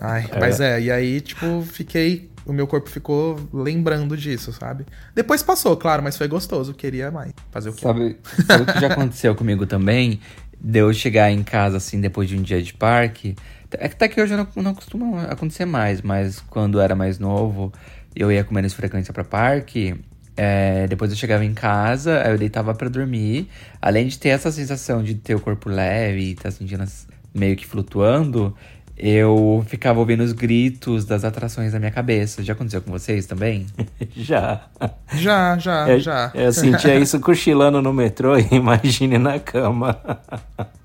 Ai. Mas é, e aí, tipo, fiquei. O meu corpo ficou lembrando disso, sabe? Depois passou, claro, mas foi gostoso. Queria mais. Fazer o quê? Sabe, sabe o que já aconteceu [laughs] comigo também? De eu chegar em casa, assim, depois de um dia de parque. É que até que hoje não, não costuma acontecer mais, mas quando eu era mais novo, eu ia com menos frequência pra parque. é, depois eu chegava em casa, aí eu deitava pra dormir. Além de ter essa sensação de ter o corpo leve e estar sentindo as- meio que flutuando, eu ficava ouvindo os gritos das atrações na minha cabeça. Já aconteceu com vocês também? [laughs] Já. Já, já, Eu, já. eu sentia isso cochilando no metrô e [laughs] imagine na cama. [laughs]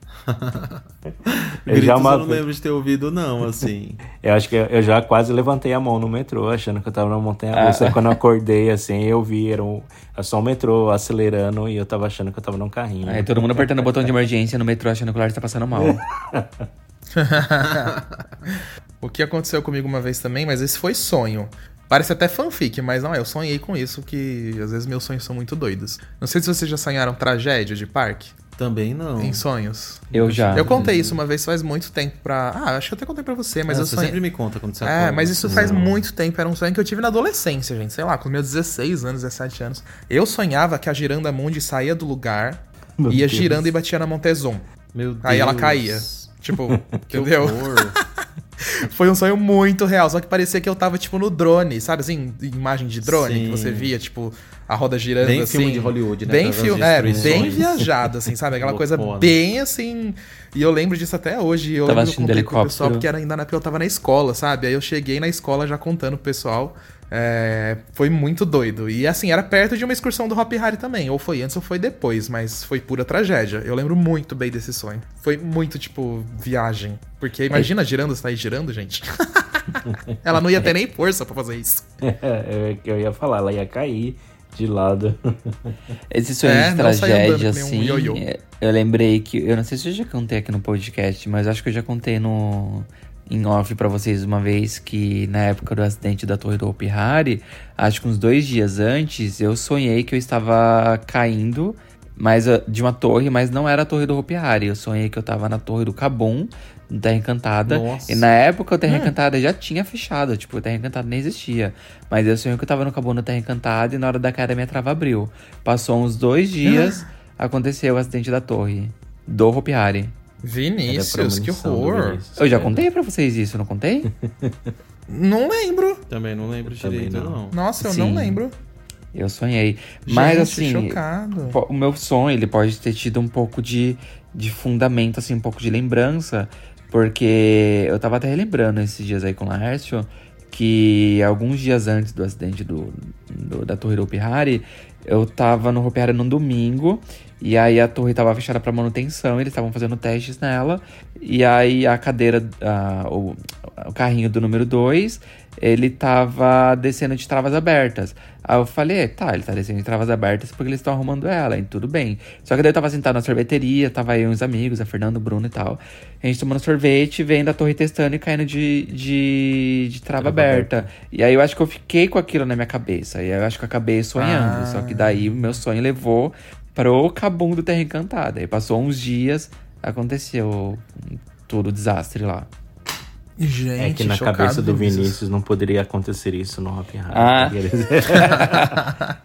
Eu Gritos já uma eu não lembro de ter ouvido, não, assim. Eu acho que eu- eu já quase levantei a mão no metrô, achando que eu tava na montanha russa. Aí Quando eu acordei, assim, eu vi, era, um, era só o metrô acelerando e eu tava achando que eu tava num carrinho. Aí todo mundo apertando o botão de emergência no metrô achando que o Lars tá passando mal. [laughs] O que aconteceu comigo uma vez também, mas esse foi sonho. Parece até fanfic, mas não é. Eu sonhei com isso, que às vezes meus sonhos são muito doidos. Não sei se vocês já sonharam tragédia de parque Também não. em sonhos. Eu já. Eu contei isso uma vez faz muito tempo pra. Ah, acho que eu até contei pra você, mas É, eu você sonhei. sempre me conta quando você É, acorda. mas isso faz muito tempo. Era um sonho que eu tive na adolescência, gente. Sei lá, com meus 16 anos, 17 anos. Eu sonhava que a Giranda Mundi saía do lugar, Meu ia Deus. girando e batia na Montezum. Meu Deus. Aí ela caía. Tipo, [laughs] Que entendeu? [laughs] Foi um sonho muito real, só que parecia que eu tava, tipo, no drone, sabe assim? Imagem de drone, Sim. que você via, tipo, a roda girando Bem assim. filme de Hollywood, né? Bem filme, é, bem viajado, assim, sabe? Aquela [laughs] coisa bem assim. E eu lembro disso até hoje. Eu Tava lembro que eu assistindo contei pro helicóptero. pessoal, porque era ainda na, eu tava na escola, sabe? Aí eu cheguei na escola já contando pro pessoal. É, foi muito doido. E assim, era perto de uma excursão do Hop Harry também. Ou foi antes ou foi depois, mas foi pura tragédia. Eu lembro muito bem desse sonho. Foi muito, tipo, viagem. Porque imagina girando, você tá aí girando, gente. [laughs] Ela não ia ter nem força pra fazer isso. [laughs] É, eu, eu ia falar, ela ia cair de lado. [laughs] Esse sonho É, de tragédia, que um assim, é, eu lembrei que. Eu não sei se eu já contei aqui no podcast, mas acho que eu já contei no. Em off pra vocês uma vez que na época do acidente da torre do Hopi Hari, acho que uns dois dias antes, eu sonhei que eu estava caindo mas, ah, de uma torre, mas não era a torre do Hopi Hari. Eu sonhei que eu tava na torre do Cabum, no Terra Encantada. Nossa. E na época o Terra Encantada já tinha fechado, tipo, o Terra Encantada nem existia. Mas eu sonhei que eu tava no Cabum no Terra Encantada e na hora da queda minha trava abriu. Passou uns dois dias, aconteceu o acidente da torre do Hopi Hari. Vinícius, que horror. Vinícius. Eu já contei pra vocês isso, não contei? [laughs] Não lembro. Também não lembro Também direito, não. não. Nossa, eu Sim. não lembro. Eu sonhei. Mas Gente, assim, chocado. o meu sonho, ele pode ter tido um pouco de, de fundamento, assim, um pouco de lembrança. Porque eu tava até relembrando esses dias aí com o Laércio que alguns dias antes do acidente do, do- da torre do Hopi Hari, eu tava no Hopi Hari num domingo, e aí a torre tava fechada pra manutenção, eles estavam fazendo testes nela, e aí a cadeira, a- o, o carrinho do número 2, ele tava descendo de travas abertas. Aí eu falei, tá, ele tá descendo de travas abertas porque eles estão arrumando ela, e tudo bem. Só que daí eu tava sentado na sorveteria, tava eu e uns amigos, a Fernanda, o Bruno e tal. A gente tomando sorvete, vendo a torre testando e caindo de, de, de trava, Trava aberta. E aí eu acho que eu fiquei com aquilo na minha cabeça. E aí eu acho que eu acabei sonhando. Ah. Só que daí o meu sonho levou pro Cabum do Terra Encantada. Aí passou uns dias, aconteceu todo o desastre lá. Gente, É que na cabeça do Vinícius não poderia acontecer isso no Hari. Ah. [laughs]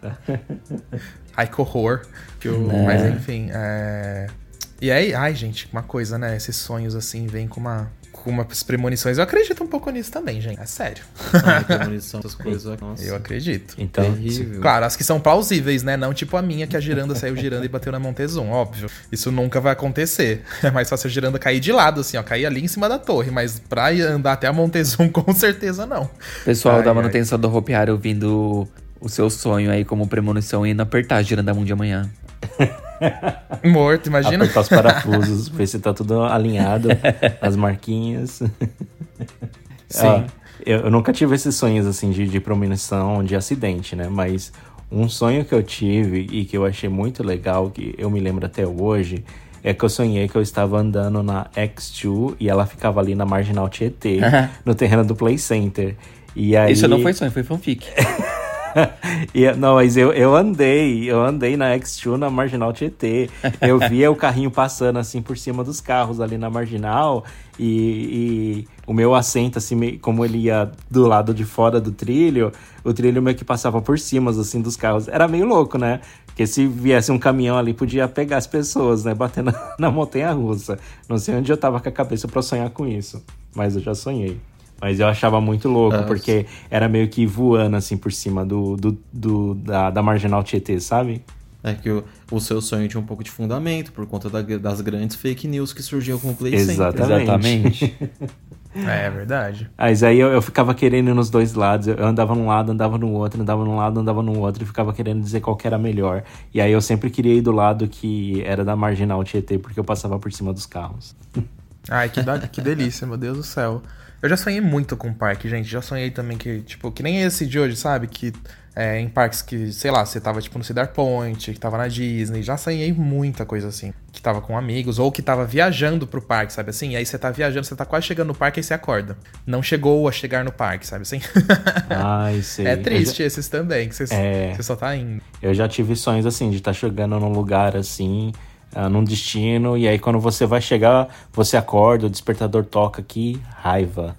Ai, que horror. Que eu- Né. Mas enfim, é... E aí, ai, gente, uma coisa, né? Esses sonhos assim vêm com uma. Com umas premonições. Eu acredito um pouco nisso também, gente. É sério. Ai, premonição, essas coisas. [laughs] Nossa, Eu acredito. Então, terrível. Claro, as que são plausíveis, né? Não tipo a minha, que a giranda saiu girando e bateu na Montezum, óbvio. Isso nunca vai acontecer. [laughs] É mais fácil a giranda cair de lado, assim, ó. Cair ali em cima da torre. Mas pra andar até a Montezum, [laughs] com certeza não. Pessoal Ai, da ai. manutenção do Hopi Hari ouvindo o seu sonho aí como premonição e indo apertar girando a mão de amanhã. [laughs] Morto, imagina. apertar os parafusos, ver se tá tudo alinhado, as marquinhas. Sim. Ah, eu, eu nunca tive esses sonhos assim de, de premonição, de acidente, né? Mas um sonho que eu tive e que eu achei muito legal, que eu me lembro até hoje, é que eu sonhei que eu estava andando na X2 e ela ficava ali na Marginal Tietê, no terreno do Play Center. E aí... Isso não foi sonho, foi fanfic. [laughs] E, não, mas eu, eu andei, eu andei na X2 na Marginal Tietê. Eu [laughs] via o carrinho passando assim por cima dos carros ali na Marginal e, e o meu assento, assim, como ele ia do lado de fora do trilho, o trilho meio que passava por cima, assim, dos carros. Era meio louco, né? Porque se viesse um caminhão ali, podia pegar as pessoas, né? Bater na, [laughs] na montanha-russa. Não sei onde eu tava com a cabeça pra sonhar com isso, mas eu já sonhei. Mas eu achava muito louco, Ah, porque era meio que voando assim por cima do, do, do- da, da marginal Tietê, sabe? É que o, o seu sonho tinha um pouco de fundamento por conta da- das grandes fake news que surgiam com o Play. Exatamente. Exatamente. [laughs] É verdade. Mas aí eu, eu ficava querendo ir nos dois lados. Eu andava num lado, andava no outro, andava num lado, andava no outro, e ficava querendo dizer qual que era melhor. E aí eu sempre queria ir do lado que era da marginal Tietê, porque eu passava por cima dos carros. Ai, que, da- que delícia, meu Deus do céu. Eu já sonhei muito com parque, gente. Já sonhei também que, tipo, que nem esse de hoje, sabe? Que é, em parques que, sei lá, você tava, tipo, no Cedar Point, que tava na Disney. Já sonhei muita coisa assim. Que tava com amigos, ou que tava viajando pro parque, sabe assim? E aí você tá viajando, você tá quase chegando no parque e você acorda. Não chegou a chegar no parque, sabe assim? [laughs] Ai, [laughs] sei. é triste esses também, que você, É. você só tá indo. Eu já tive sonhos assim, de estar chegando num lugar assim, ah, num destino, e aí quando você vai chegar, você acorda, o despertador toca aqui, raiva.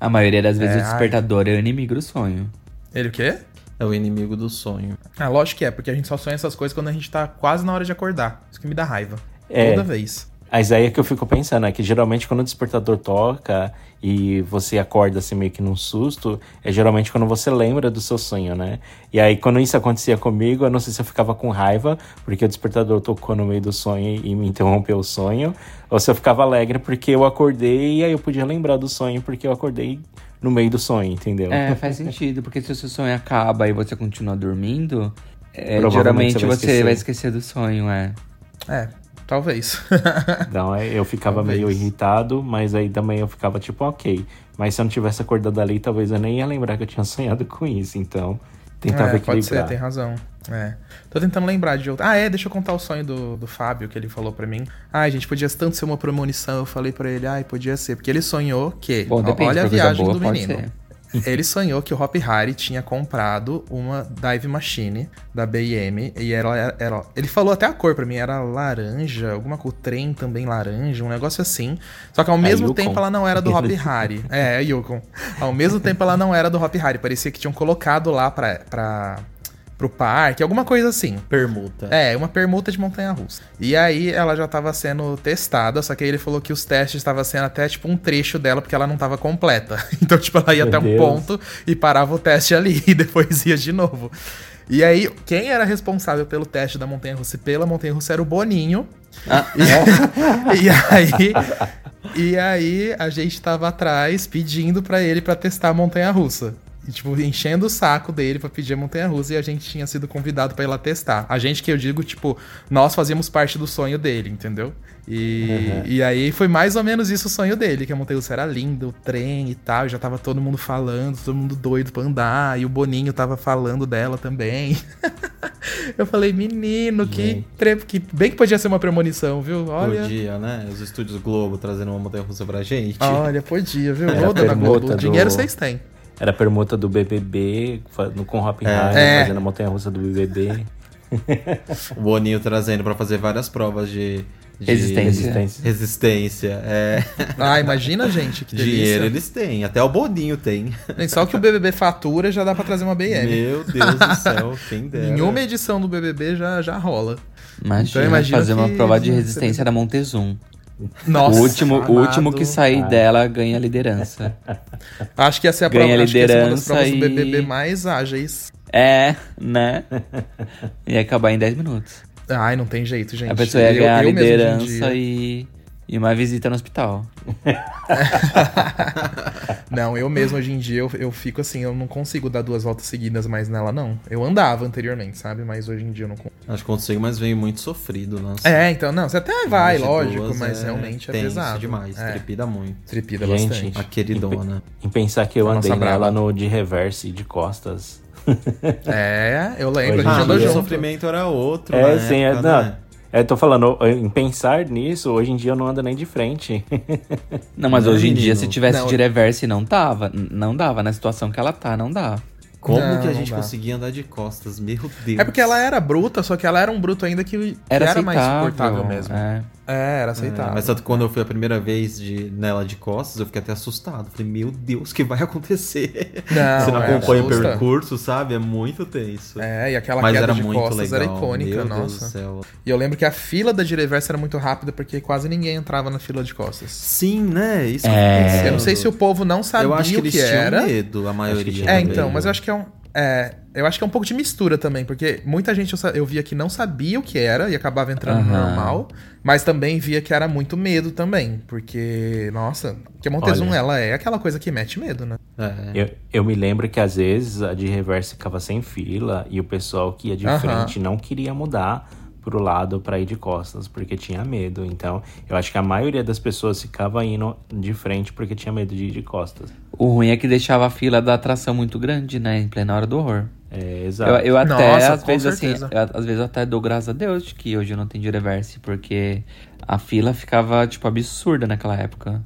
A maioria das vezes É, o despertador é o inimigo do sonho. Ele o quê? É o inimigo do sonho. Ah, lógico que é, porque a gente só sonha essas coisas quando a gente tá quase na hora de acordar. Isso que me dá raiva. É. Toda vez. Mas aí é que eu fico pensando, é que geralmente quando o despertador toca e você acorda assim meio que num susto, é geralmente quando você lembra do seu sonho, né? E aí quando isso acontecia comigo, eu não sei se eu ficava com raiva, porque o despertador tocou no meio do sonho e me interrompeu o sonho, ou se eu ficava alegre porque eu acordei e aí eu podia lembrar do sonho porque eu acordei no meio do sonho, entendeu? É, faz sentido, porque se o seu sonho acaba e você continua dormindo, é, Provavelmente geralmente você vai você esquecer. vai esquecer do sonho, é. É, talvez. [laughs] Então eu ficava Talvez. meio irritado, mas aí também eu ficava tipo, ok. Mas se eu não tivesse acordado ali, talvez eu nem ia lembrar que eu tinha sonhado com isso. Então, tentava é, pode ser, equilibrar. tem razão. É. Tô tentando lembrar de outro. Ah, é, deixa eu contar o sonho do, do Fábio, que ele falou pra mim. Ai, gente, podia tanto ser uma premonição. Eu falei pra ele, ai, podia ser. Porque ele sonhou que. Bom, depende, olha a viagem boa, do menino. ser. Ele sonhou que o Hop Harry tinha comprado uma dive machine da BM e era, era, era- Ele falou até a cor pra mim, era laranja, alguma cor, trem também laranja, um negócio assim. Só que ao mesmo Yukon. tempo ela não era do Hop [laughs] Harry. É, a Yukon. Ao mesmo tempo ela não era do Hop Harry. Parecia que tinham colocado lá pra, pra, pro parque, alguma coisa assim. Permuta. É, uma permuta de montanha-russa. E aí ela já tava sendo testada, só que aí ele falou que os testes estavam sendo até tipo um trecho dela, porque ela não tava completa. [laughs] Então, tipo, ela ia Meu até um Deus. ponto e parava o teste ali [laughs] e depois ia de novo. E aí, quem era responsável pelo teste da montanha-russa e pela montanha-russa era o Boninho. E, [laughs] e aí. E aí a gente tava atrás pedindo pra ele pra testar a montanha-russa. E, tipo, enchendo o saco dele pra pedir a montanha-russa e a gente tinha sido convidado pra ir lá testar. A gente que eu digo, tipo, nós fazíamos parte do sonho dele, entendeu? E, e aí foi mais ou menos isso o sonho dele, que a montanha-russa era linda, o trem e tal, e já tava todo mundo falando, todo mundo doido pra andar, e o Boninho tava falando dela também. [laughs] eu falei, menino, que, tre- que bem que podia ser uma premonição, viu? Olha. Podia, né? Os estúdios Globo trazendo uma montanha russa pra gente. Olha, podia, viu? Era Ô, dona permuta Globo, do- dinheiro vocês têm. Era a permuta do BBB, com Hop Harry, É. fazendo a montanha-russa do BBB. [laughs] O Boninho trazendo pra fazer várias provas de, de Resistência. Resistência. resistência. É. [laughs] Ah, imagina, gente, que delícia. Dinheiro eles têm. Até o Boninho tem. Nem Só que o BBB fatura já dá pra trazer uma BM. Meu [laughs] Deus do céu, quem dera. Em uma edição do BBB já, já rola. Imagina Então, eu imagino fazer uma prova de resistência da Montezum. Nossa, o último, o último que sair dela ganha a liderança. [laughs] Acho que ia ser a Ganha prova, acho que uma das liderança provas do e- BBB mais ágeis. É, né? Ia acabar em 10 minutos. Ai, não tem jeito, gente. a pessoa ia Eu- ganhar a eu em liderança e, e uma visita no hospital. [laughs] Não, eu mesmo hoje em dia eu, eu fico assim, eu não consigo dar duas voltas seguidas mais nela, não. Eu andava anteriormente, sabe? Mas hoje em dia eu não consigo. Acho que consigo, mas veio muito sofrido, nossa. É, então, não, você até vai, lógico, duas mas realmente é pesado. demais, É, trepida muito. tripida Gente, bastante. A queridona. Em pensar que eu A andei nela no de reverse, de costas. É, eu lembro, Hoje a em gente Ah, andou mas o sofrimento era outro, É, sim, época, é, não. né? Eu tô falando, em pensar nisso, hoje em dia eu não ando nem de frente. Não, mas Não, hoje em dia, se tivesse Não. de reverse, não dava. N- Não dava. Na situação que ela tá, não dá. Como Não, que a gente conseguia andar de costas? Meu Deus. É porque ela era bruta, só que ela era um bruto ainda que, que Era, era, mais suportável mesmo. É, É. era É, aceitável. mas tanto que quando eu fui a primeira vez de, nela de costas, eu fiquei até assustado. Falei, meu Deus, o que vai [laughs] acontecer? Não, Você não é, acompanha o assusta. percurso, sabe? É muito tenso. É, e aquela Mas queda era de muito costas legal. era icônica, meu Deus do nossa. céu. E eu lembro que a fila da Direverse era muito rápida porque quase ninguém entrava na fila de costas. Sim, né? Isso É. Eu não sei se o povo não sabia Eu acho que o eles que tinham era. medo, a maioria. É, também. então, mas eu acho que é um. É, eu acho que é um pouco de mistura também, porque muita gente eu, eu via que não sabia o que era e acabava entrando no Aham. normal, mas também via que era muito medo também, porque, nossa, porque a Montezuma, Olha. ela é aquela coisa que mete medo, né? É. Eu, eu me lembro que às vezes a de reverse ficava sem fila e o pessoal que ia de Aham. frente não queria mudar pro lado pra ir de costas, porque tinha medo. Então, eu acho que a maioria das pessoas ficava indo de frente porque tinha medo de ir de costas. O ruim é que deixava a fila da atração muito grande, né? Em plena hora do horror. É, exato. Eu, eu até, Nossa, às com vezes, assim, certeza. eu- às vezes eu até dou graças a Deus de que hoje eu não tenho de reverse, porque a fila ficava, tipo, absurda naquela época.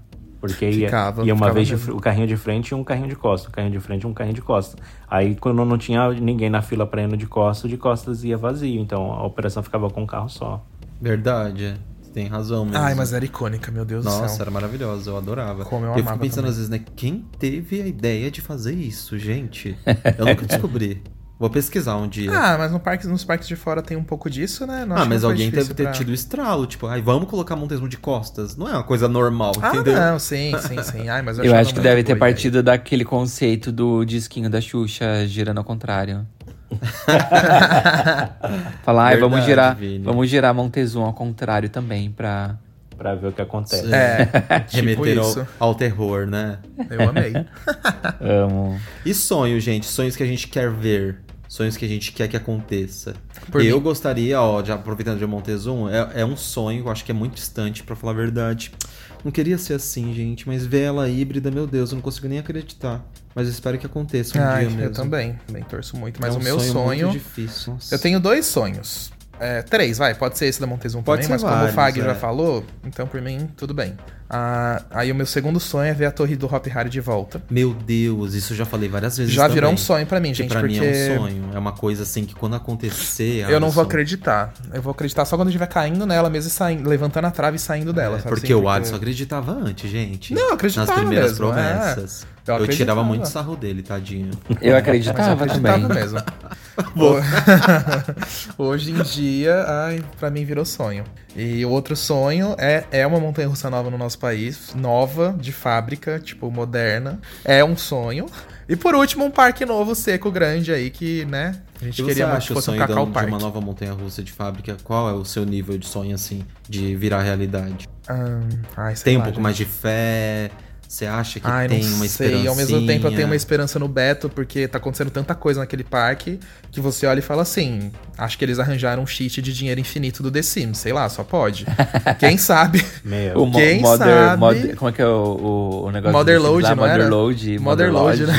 Porque ia, Ficava, ia uma ficava vez de o carrinho de frente e um carrinho de costas. O carrinho de frente e um carrinho de costas. Aí, quando não tinha ninguém na fila pra ir de costas, o de costas ia vazio. Então, a operação ficava com um carro só. Verdade. Você tem razão mesmo. Ai, mas era icônica, meu Deus do Nossa, céu. era maravilhosa, eu adorava. Como eu fico amava pensando também. às vezes, né? Quem teve a ideia de fazer isso, gente? [laughs] Eu nunca descobri. Vou pesquisar um dia. Ah, mas no parque, nos parques de fora tem um pouco disso, né? Não Ah, mas alguém deve ter pra- tido estralo, tipo, ai, vamos colocar Montezuma de costas. Não é uma coisa normal, Ah, entendeu? não, sim, sim, sim. Ai, mas eu, Eu acho que deve ter ideia. partido daquele conceito do disquinho da Xuxa girando ao contrário. [laughs] Falar, ai, vamos girar, Vini. vamos girar Montezuma ao contrário também, pra... Pra ver o que acontece. É, tipo Remeter ao, isso. ao terror, né? Eu amei. [laughs] Amo. E sonho, gente? Sonhos que a gente quer ver. Sonhos que a gente quer que aconteça. Por eu mim. gostaria, ó, já aproveitando de Montezum, é, é um sonho, eu acho que é muito distante, pra falar a verdade. Não queria ser assim, gente, mas ver ela híbrida, meu Deus, eu não consigo nem acreditar. Mas eu espero que aconteça um dia eu mesmo. também. Também torço muito. Mas É um o meu sonho. Muito difícil. Nossa. Eu tenho dois sonhos. É, três, vai. Pode ser esse da Montezuma Pode também, mas como vários, o Fag é. já falou, então por mim, tudo bem. Ah, aí o meu segundo sonho é ver a torre do Hop Harry de volta. Meu Deus, isso eu já falei várias vezes. Já virou um também. sonho pra mim, Que gente, pra porque mim é um sonho. É uma coisa assim que quando acontecer. eu não vou Alisson, acreditar. Eu vou acreditar só quando estiver caindo nela mesmo e saindo, levantando a trave e saindo dela. É, sabe porque assim? o Alisson acreditava antes, gente. Não, eu acreditava Nas primeiras mesmo, é. promessas. Eu Eu, tirava acreditava. muito sarro dele, tadinho. Eu Mas eu acreditava acreditava também. mesmo. [laughs] [laughs] [laughs] Hoje em dia, ai, pra mim virou sonho. E o outro sonho é, é uma montanha russa nova no nosso país, nova, de fábrica, tipo, moderna. É um sonho. E por último, um parque novo, seco, grande aí, que, né, a gente E queria acha que o fosse um Cacau de Park. uma nova montanha russa de fábrica? Qual é o seu nível de sonho, assim, de virar realidade? Ai, Tem um lá, pouco gente. mais de fé? Você acha que Ai, tem não uma esperança? Ao mesmo tempo, eu tenho uma esperança no Beto, porque tá acontecendo tanta coisa naquele parque que você olha e fala assim: acho que eles arranjaram um cheat de dinheiro infinito do The Sims. Sei lá, só pode. [laughs] Quem sabe? Meu. O Quem Mother, sabe? Mother- como é que é o, o, o negócio Mother do Sims Load, lá? não Mother era? Load, Mother Load, né?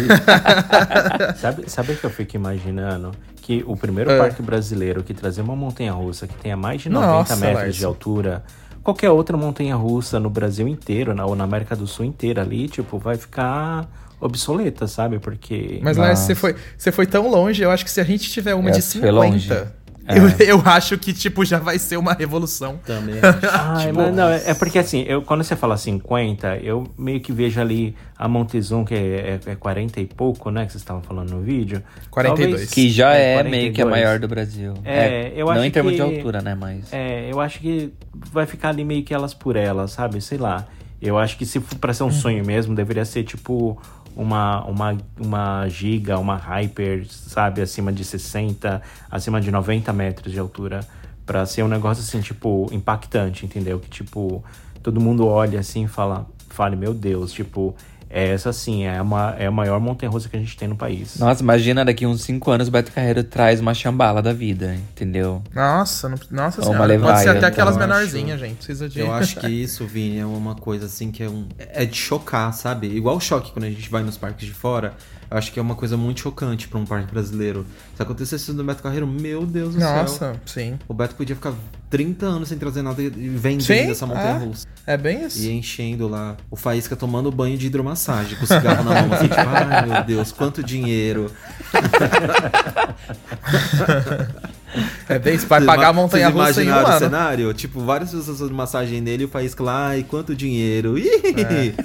[laughs] Sabe, sabe o que eu fico imaginando? Que o primeiro É. parque brasileiro que trazia uma montanha russa que tenha mais de 90 Nossa, metros Larson. de altura, qualquer outra montanha russa no Brasil inteiro, na, ou na América do Sul inteira ali, tipo, vai ficar obsoleta, sabe? Porque. Mas, Lars, você foi, você foi tão longe, eu acho que se a gente tiver uma É, de foi longe. 50, É. eu, eu acho que, tipo, já vai ser uma revolução. Também [laughs] acho. Ai, Tipo, mas não, é, é porque assim, eu, quando você fala 50, eu meio que vejo ali a Montezum, que é, é, é 40 e pouco, né? Que vocês estavam falando no vídeo. 42. Talvez- Que já é, meio que a 42. maior do Brasil. É, eu Não acho em termos que- de altura, né? Mas. É, eu acho que vai ficar ali meio que elas por elas, sabe? Sei lá. Eu acho que se for pra ser Uhum. um sonho mesmo, deveria ser tipo uma, uma, uma giga, uma hyper, sabe? Acima de 60, acima de 90 metros de altura. Pra ser um negócio assim, tipo, impactante, entendeu? Que tipo, todo mundo olha assim e fala, fale, meu Deus, tipo, essa sim é, uma, é a maior montanha russa que a gente tem no país. Nossa, imagina daqui uns 5 anos o Beto Carreiro traz uma chambala da vida, entendeu? Nossa, não- nossa Ou senhora. Pode ser até aquelas eu acho. menorzinhas, gente. Precisa de. Eu acho que isso, Vini, é uma coisa assim que é um. É de chocar, sabe? Igual o choque quando a gente vai nos parques de fora. Eu acho que é uma coisa muito chocante pra um parque brasileiro. Se acontecesse isso no Beto Carreiro, meu Deus do céu. Nossa, sim. O Beto podia ficar 30 anos sem trazer nada e vendendo Sim, essa montanha russa. É bem isso. E enchendo lá. O Faísca tomando banho de hidromassagem, com o cigarro na mão. Assim, tipo, ai meu Deus, quanto dinheiro. [laughs] É bem isso. Vai pagar a montanha russa em um imaginaram o ano. cenário? Tipo, várias pessoas fazendo massagem nele e o Faísca lá, ai, quanto dinheiro. Ih!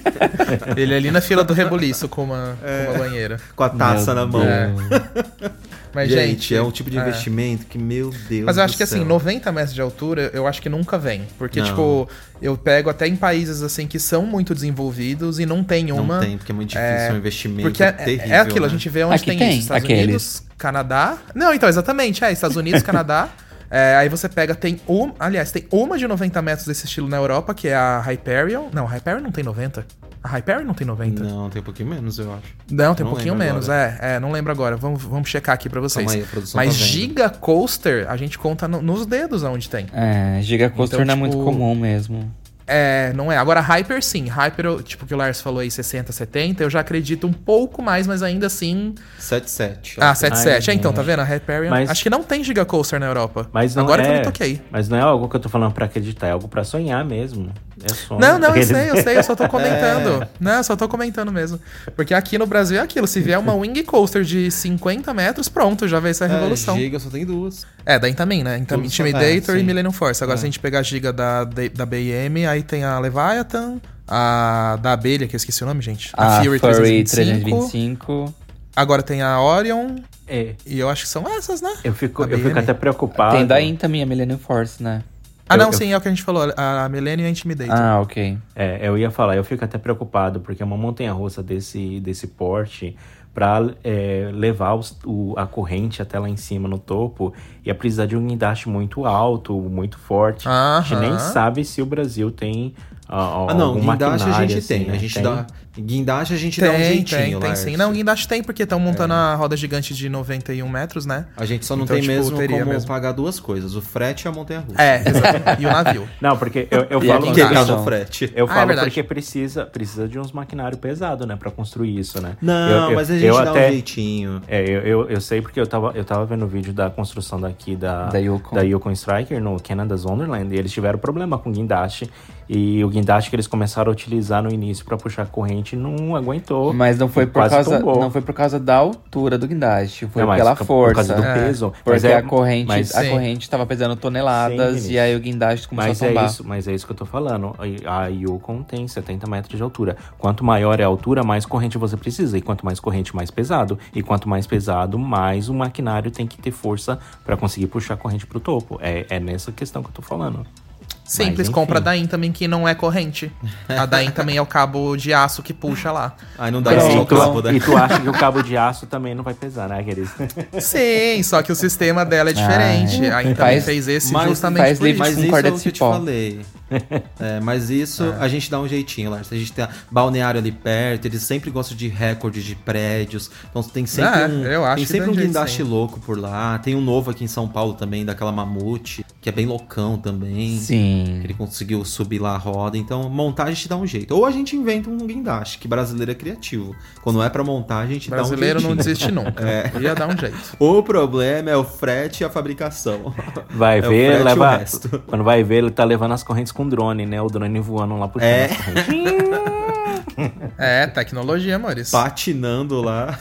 Ele ali na fila do rebuliço com uma, com uma banheira. Com a taça Meu na mão. Deus. Mas, gente, gente, é um tipo de é. investimento que, meu Deus Mas eu do acho que assim, céu. 90 metros de altura, eu acho que nunca vem. Porque, Não. tipo, eu pego até em países assim que são muito desenvolvidos e não tem Não uma. tem, porque é muito difícil, É, é um investimento Porque é, terrível, é aquilo, né? a gente vê onde Aqui tem, tem, isso. Estados aqueles. Unidos, Canadá. Não, então, exatamente, é, Estados Unidos, Canadá. [laughs] É, aí você pega, tem um. Aliás, tem uma de 90 metros desse estilo na Europa, que é a Hyperion. Não, a Hyperion não tem 90. A Hyperion não tem 90. Não, Não, tem um pouquinho menos, eu acho. tem um Não pouquinho lembro menos, é, é, não lembro agora. Vamos, vamos checar aqui pra vocês. Aí, Mas tá. Giga Coaster, a gente conta no- nos dedos aonde tem. É, Giga Coaster Então, não é muito tipo, comum mesmo. É, não é. Agora, Hyper sim. Hyper, tipo que o Lars falou aí, 60, 70, eu já acredito um pouco mais, mas ainda assim. 7,7. Ah, ó. 77. Ai, É, então, tá gente. vendo? A Hyperion. Mas- Acho que não tem Giga Coaster na Europa. Mas não Agora que eu é, me toquei. Mas não é algo que eu tô falando pra acreditar, é algo pra sonhar mesmo. É. Não, não, eu sei, eu sei, eu só tô É. [laughs] comentando. Não, eu só tô comentando mesmo. Porque aqui no Brasil é aquilo, se vier uma Wing Coaster de 50 metros, pronto, já vai ser a revolução. É, Giga só tem duas. É, da Intamin, né? Só- Intimidator é, e. Millennium Force. Agora, É. se a gente pegar a giga da, da BM, aí tem a Leviathan, a da abelha, que eu esqueci o nome, gente. A, Fury 325. 325. Agora tem a Orion, É, e eu acho que são essas, né? eu fico, A eu fico até preocupado. Tem da In também, a Millennium Force, né? Ah, não, eu- sim, é o que a gente falou. A Millennium e a Intimidator. Ah, ok. É, eu ia falar, eu fico até preocupado, porque uma montanha-russa desse, desse porte, pra é, levar os- o- a corrente até lá em cima, no topo, ia precisar de um guindaste muito alto, muito forte. A gente nem sabe se o Brasil tem ah, Ah, não, algum guindaste a maquinário, gente assim, tem. né? A gente Tem? dá. Guindaste a gente dá um Tem, jeitinho, tem, tem sim. Não, guindaste tem, porque estão montando a roda gigante de 91 metros, né? A gente só não Então, tem tipo, mesmo teria como mesmo. pagar duas coisas: o frete e a montanha-russa. É, exatamente. E o navio. [laughs] Não, porque eu, eu falo... a Que Não. o frete. Eu Ah, é falo verdade. porque precisa, precisa de uns maquinários pesados, né? Pra construir isso, né? Não, Eu- eu- mas a gente eu dá até- um jeitinho. É, eu, eu, eu sei porque eu tava, eu tava vendo o vídeo da construção daqui da, Da Yukon. da Yukon Striker no Canada's Wonderland e eles tiveram problema com o guindaste. E o guindaste que eles começaram a utilizar no início pra puxar corrente não aguentou. Mas não foi por causa, tombou. não foi por causa da altura do guindaste, foi Não, pela por força. causa do É. peso. Porque Mas é- a corrente, mas- a Sim. corrente tava pesando toneladas Sim, e aí o guindaste começou Mas a é, tombar. isso, mas é isso que eu tô falando. A Yukon tem 70 metros de altura. Quanto maior é a altura, mais corrente você precisa. E quanto mais corrente, mais pesado. E quanto mais pesado, mais o maquinário tem que ter força pra conseguir puxar a corrente pro topo. É, é nessa questão que eu tô falando. Simples, enfim. compra a Dain também, que não é corrente. A Dain [laughs] também é o cabo de aço que puxa lá. Aí não dá esse e, tu, cabo, né? e tu acha que o cabo de aço também não vai pesar, né, querido? Sim, só que o sistema dela é diferente. Ah, a In também fez esse mas justamente faz por isso. [laughs] Mas isso é o que eu te falei. É, mas isso a gente dá um jeitinho, Lars. A gente tem balneário ali perto, eles sempre gostam de recorde de prédios. Então tem sempre Ah, um, eu acho tem sempre um guindaste louco por lá. Tem um novo aqui em São Paulo também, daquela mamute, que é bem loucão também. Sim. Ele conseguiu subir lá a roda. Então, montar a gente dá um jeito. Ou a gente inventa um guindaste, que brasileiro é criativo. Quando é pra montar, a gente Brasileiro dá um não jeitinho. desiste nunca. [laughs] É. Ia dar um jeito. [laughs] O problema é o frete e a fabricação. Vai [laughs] É o ver, e leva. resto. Quando vai ver, ele tá levando as correntes com drone, né? O drone voando lá puxando É. É, tecnologia, amores. Patinando lá.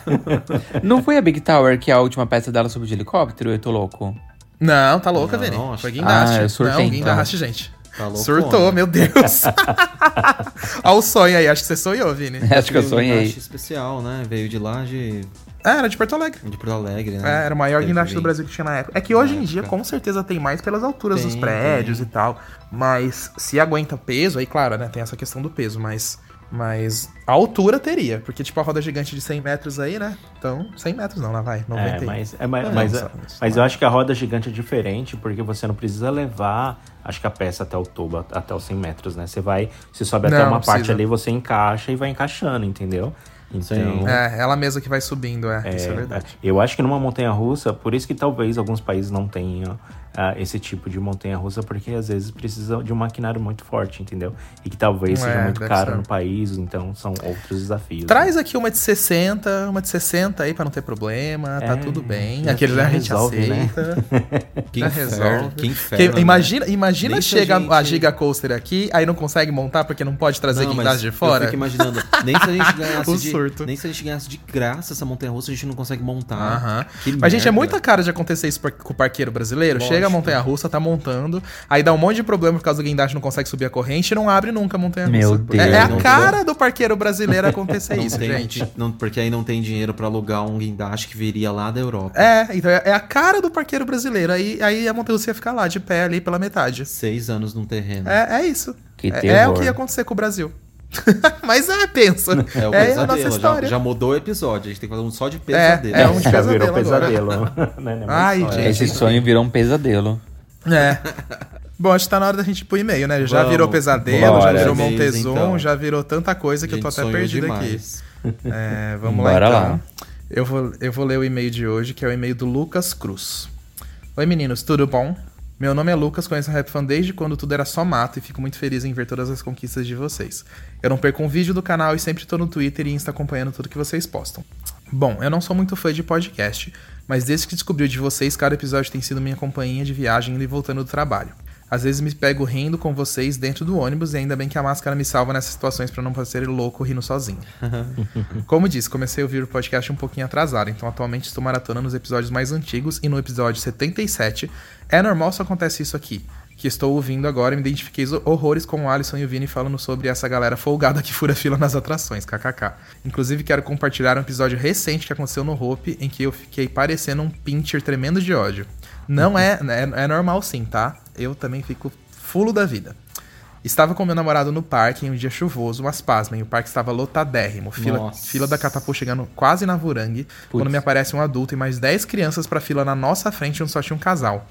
Não foi a Big Tower que a última peça dela subiu de helicóptero? Eu tô louco. Não, tá louca, Vini. Foi guindaste. Ah, eu surtei, não, então. guindaste, gente. Tá louco, Surtou, homem. meu Deus. [laughs] Olha o sonho aí, acho que você sonhou, Vini. Acho que eu um sonhei. guindaste especial, né? Veio de lá de, Ah, era de Porto Alegre. de Porto Alegre, né? É, era o maior guindaste do. Brasil que tinha na época. É que hoje Na em dia, época. com certeza, tem mais pelas alturas dos Tem, prédios tem. e tal. Mas se aguenta peso, aí claro, né? Tem essa questão do peso, mas. Mas a altura teria, porque tipo a roda gigante de 100 metros aí, né? Então, 100 metros não, lá vai, 90 É, mas, é, mas, É, mas, não, mas eu é. acho que a roda gigante é diferente, porque você não precisa levar, acho que a peça até o tubo, até os 100 metros, né? Você vai, você sobe até Não, uma não parte ali, você encaixa e vai encaixando, entendeu? Então, Sim. É, ela mesma que vai subindo, é, é, isso é verdade. eu acho que numa montanha russa, por isso que talvez alguns países não tenham ah, esse tipo de montanha russa, porque às vezes precisa de um maquinário muito forte, entendeu? E que talvez É, seja muito caro ser. no país, então são outros desafios. Traz aqui uma de 60, uma de 60 aí pra não ter problema, tá É, tudo bem. Aquele já a gente resolve, né? aceita. [laughs] Que Já resolve. que Porque inferno. né? imagina, imagina se chega a gente- a Giga Coaster aqui, aí não consegue montar porque não pode trazer Não, guindaste de Eu fora. fico imaginando, nem se a gente [laughs] ganhasse O de, surto. nem se a gente ganhasse de graça essa montanha russa, a gente não consegue montar. Aham. Que Mas, gente, é merda. muita cara de acontecer isso com o parqueiro brasileiro. Lógico. chega a montanha russa, tá montando, aí dá um monte de problema por causa do guindaste não consegue subir a corrente e não abre nunca a montanha russa. Meu É- Deus. É, a Não cara do parqueiro brasileiro acontecer Não isso, tem- gente. não- porque aí não tem dinheiro pra alugar um guindaste que viria lá da Europa. É, então é é a cara do parqueiro brasileiro. Aí, aí a montanha russa ia ficar lá, de pé ali pela metade. Seis anos num terreno. É, é isso. Que é, é o que ia acontecer com o Brasil. [laughs] Mas é, pensa. É o É, a pesadelo. nossa já, história. já mudou o episódio. A gente tem que fazer um só de pesadelo. É um de [laughs] Já virou pesadelo pesadelo. [laughs] Né, né, Ai, é. gente. Esse sonho virou um pesadelo. É. Bom, acho que tá na hora da gente ir pro e-mail, né? Já Vamos. virou pesadelo, Bora. já virou Montezum, então. já virou tanta coisa que eu tô até perdido demais. aqui. É, vamos Bora lá então. lá. Eu vou, eu vou ler o e-mail de hoje, que é o e-mail do Lucas Cruz. Oi meninos, tudo bom? Meu nome é Lucas, conheço a Rap Fan desde quando tudo era só mato e fico muito feliz em ver todas as conquistas de vocês. Eu não perco um vídeo do canal e sempre tô no Twitter e Insta acompanhando tudo que vocês postam. Bom, eu não sou muito fã de podcast, mas desde que descobri de vocês, cada episódio tem sido minha companhia de viagem e voltando do trabalho. Às vezes me pego rindo com vocês dentro do ônibus e ainda bem que a máscara me salva nessas situações pra não parecer louco rindo sozinho. [laughs] Como disse, comecei a ouvir o podcast um pouquinho atrasado, então atualmente estou maratonando os episódios mais antigos e no episódio 77 é normal se acontece isso aqui. Que estou ouvindo agora e me identifiquei horrores com o Alisson e o Vini falando sobre essa galera folgada que fura [laughs] fila nas atrações, kkk. Inclusive quero compartilhar um episódio recente que aconteceu no Hope em que eu fiquei parecendo um pincher tremendo de ódio. Não [laughs] é, é, é normal sim, tá? Eu também fico fulo da vida. Estava com meu namorado no parque em um dia chuvoso, mas pasmem, o parque estava lotadérrimo. Fila, Nossa. fila da Catapult chegando quase na Vurangue, quando me aparece um adulto e mais 10 crianças pra fila na nossa frente onde só tinha um casal.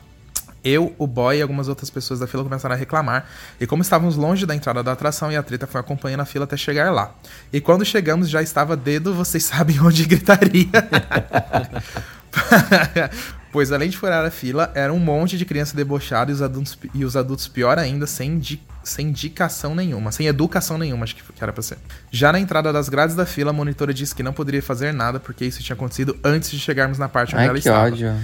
Eu, o boy e algumas outras pessoas da fila começaram a reclamar. E como estávamos longe da entrada da atração e a treta foi acompanhando a fila até chegar lá. E quando chegamos já estava dedo, vocês [laughs] sabem onde gritaria. [laughs] pois além de furar a fila, era um monte de criança debochada e os adultos, e os adultos pior ainda, sem, indi- sem indicação nenhuma, sem educação nenhuma, acho que que era pra ser. Já na entrada das grades da fila, a monitora disse que não poderia fazer nada porque isso tinha acontecido antes de chegarmos na parte onde ela Ai, que estava. ódio.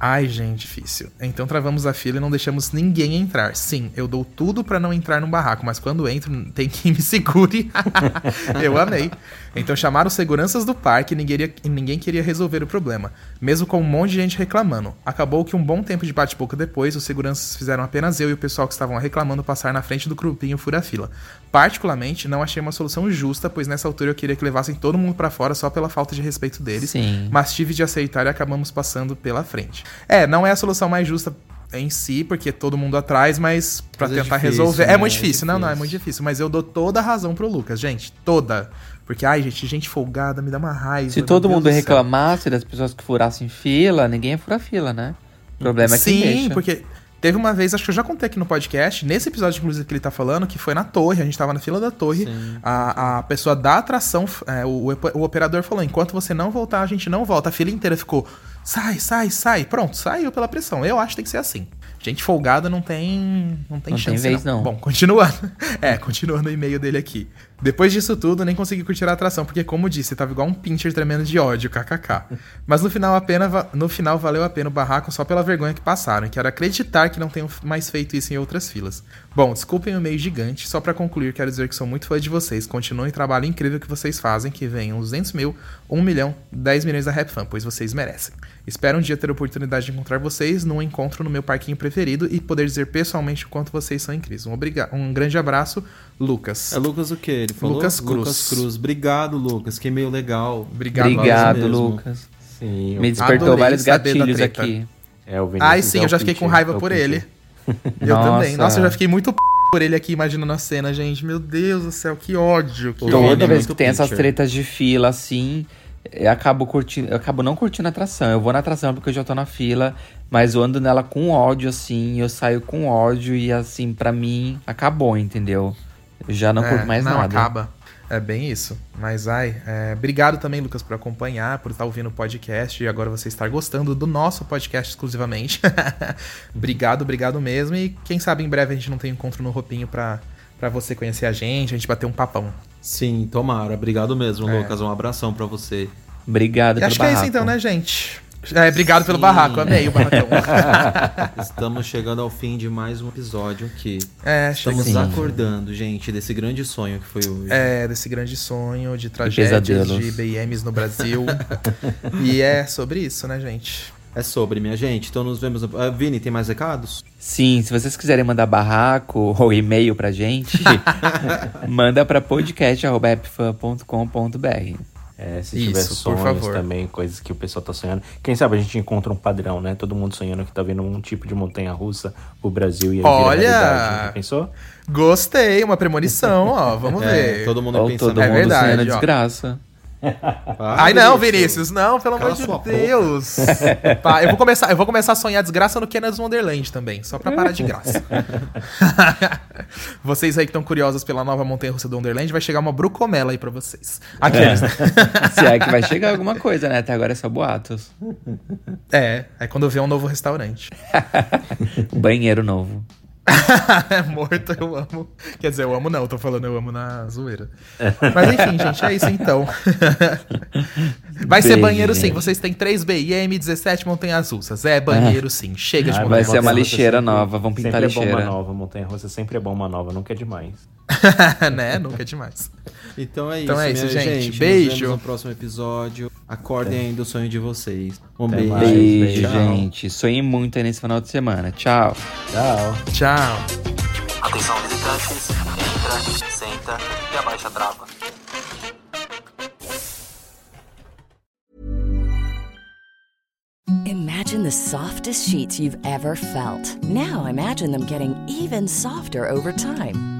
Ai, gente, difícil. Então travamos a fila e não deixamos ninguém entrar. Sim, eu dou tudo pra não entrar no barraco, mas quando entro, tem quem me segure. [laughs] eu amei. Então chamaram os seguranças do parque e ninguém, ninguém queria resolver o problema, mesmo com um monte de gente reclamando. Acabou que um bom tempo de bate-boca depois, os seguranças fizeram apenas eu e o pessoal que estavam reclamando passar na frente do grupinho fura-fila. Particularmente, não achei uma solução justa, pois nessa altura eu queria que levassem todo mundo pra fora só pela falta de respeito deles Sim. mas tive de aceitar e acabamos passando pela frente. É, não é a solução mais justa em si, porque todo mundo atrás, mas pra Mas é tentar difícil, resolver. né? É muito É difícil. Não, não, é difícil. muito difícil. Mas eu dou toda a razão pro Lucas, gente. Toda. Porque, ai, gente, gente folgada me dá uma raiva. Se todo mundo reclamasse das pessoas que furassem fila, ninguém ia furar fila, né? O problema é que Sim, deixa. porque teve uma vez, acho que eu já contei aqui no podcast, nesse episódio, inclusive, que ele tá falando, que foi na torre, a gente tava na fila da torre. A, a pessoa da atração, é, o, o operador falou: enquanto você não voltar, a gente não volta. A fila inteira ficou. Sai, sai, sai. Pronto, saiu pela pressão. Eu acho que tem que ser assim. Gente folgada não tem. Não tem Não tem chance. vez, não. Bom, continuando. [laughs] É, continuando o e-mail dele aqui. Depois disso tudo, nem consegui curtir a atração, porque, como disse, tava igual um pincher tremendo de ódio, kkk. Mas no final, pena, no final valeu a pena o barraco só pela vergonha que passaram. E quero acreditar que não tenham mais feito isso em outras filas. Bom, desculpem o meio gigante, só pra concluir, quero dizer que sou muito fã de vocês. Continuem o trabalho incrível que vocês fazem, que venham 200 mil, 1 milhão, 10 milhões da Rap Fan, pois vocês merecem. Espero um dia ter a oportunidade de encontrar vocês num encontro no meu parquinho preferido e poder dizer pessoalmente o quanto vocês são incríveis. Um, um grande abraço, Lucas. É Lucas o quê? Ele falou? Lucas Cruz. Lucas Cruz. Obrigado, Lucas. Que meio legal. Obrigado, Obrigado, mesmo. Lucas. Sim, Me despertou vários gatilhos aqui. é o Vinícius Ai, sim, é eu já fiquei com raiva é por pitcher. ele. [laughs] Eu Nossa. também. Nossa, eu já fiquei muito p... por ele aqui imaginando a cena, gente. Meu Deus do céu, que ódio. Que Todo ódio. Toda é vez que tem essas tretas de fila assim, eu acabo curtindo, eu acabo não curtindo a atração. Eu vou na atração porque eu já tô na fila, mas eu ando nela com ódio assim, eu saio com ódio e assim, pra mim acabou, entendeu? Já não É, curto mais não, nada. acaba. É bem isso. Mas, ai, é, obrigado também, Lucas, por acompanhar, por estar ouvindo o podcast e agora você estar gostando do nosso podcast exclusivamente. [laughs] obrigado, obrigado mesmo. E quem sabe em breve a gente não tem um encontro no Roupinho pra, pra você conhecer a gente, a gente bater um papão. Sim, tomara. Obrigado mesmo, É. Lucas. Um abração pra você. Obrigado E acho que é isso barraco. então, né, gente? É, obrigado pelo Sim. barraco, amei o barracão. [laughs] Estamos chegando ao fim de mais um episódio aqui. É, Estamos chegamos acordando, gente, desse grande sonho que foi hoje. é, desse grande sonho de tragédias, de BMs no Brasil. [laughs] e é sobre isso, né, gente? é sobre, minha gente. Então nos vemos. Uh, Vini, tem mais recados? Sim, se vocês quiserem mandar barraco ou e-mail pra gente, [laughs] manda pra podcast.epfan.com.br. É, se tiver Isso, por sonhos também, coisas que o pessoal tá sonhando. Quem sabe a gente encontra um padrão, né? Todo mundo sonhando que tá vendo um tipo de montanha russa pro Brasil e aí Olha! realidade. Já pensou? Gostei, uma premonição, ó. Vamos ver. É, todo mundo Ou pensando. todo É mundo verdade, sonhando ó. desgraça. Para, Ai, não, Vinícius, não, pelo amor de. Deus. [laughs] Eu, vou começar, eu vou começar a sonhar desgraça no Kenneth Wonderland também, só pra parar de graça. [laughs] vocês aí que estão curiosos pela nova montanha russa do Wonderland, vai chegar uma brucomela aí pra vocês. Aqueles, né? [laughs] Se é que vai chegar alguma coisa, né? Até agora é só boatos. É, é quando eu ver um novo restaurante. Banheiro novo. [laughs] é morto, eu amo. Quer dizer, eu amo não, eu tô falando eu amo na zoeira. Mas enfim, gente, é isso então. [laughs] Vai ser banheiro sim, vocês têm 3B e M17 montanhas russas. É banheiro sim, chega de Ah, montanha vai ser uma lixeira nova, vamos pintar a sempre é bom uma lixeira. nova, montanha russa sempre é bom uma nova, nunca é demais. [laughs] né? Nunca é demais. Então é isso, Então é isso, minha gente. gente. Beijo. Nos vemos no próximo episódio. Acordem ainda o sonho de vocês. Um Até beijo. mais. Beijo, Tchau. gente. Sonhei muito aí nesse final de semana. Tchau. Tchau. Tchau. Atenção visitantes, entra, senta e abaixa a trava. Imagine the softest sheets you've ever felt. Now imagine them getting even softer over time.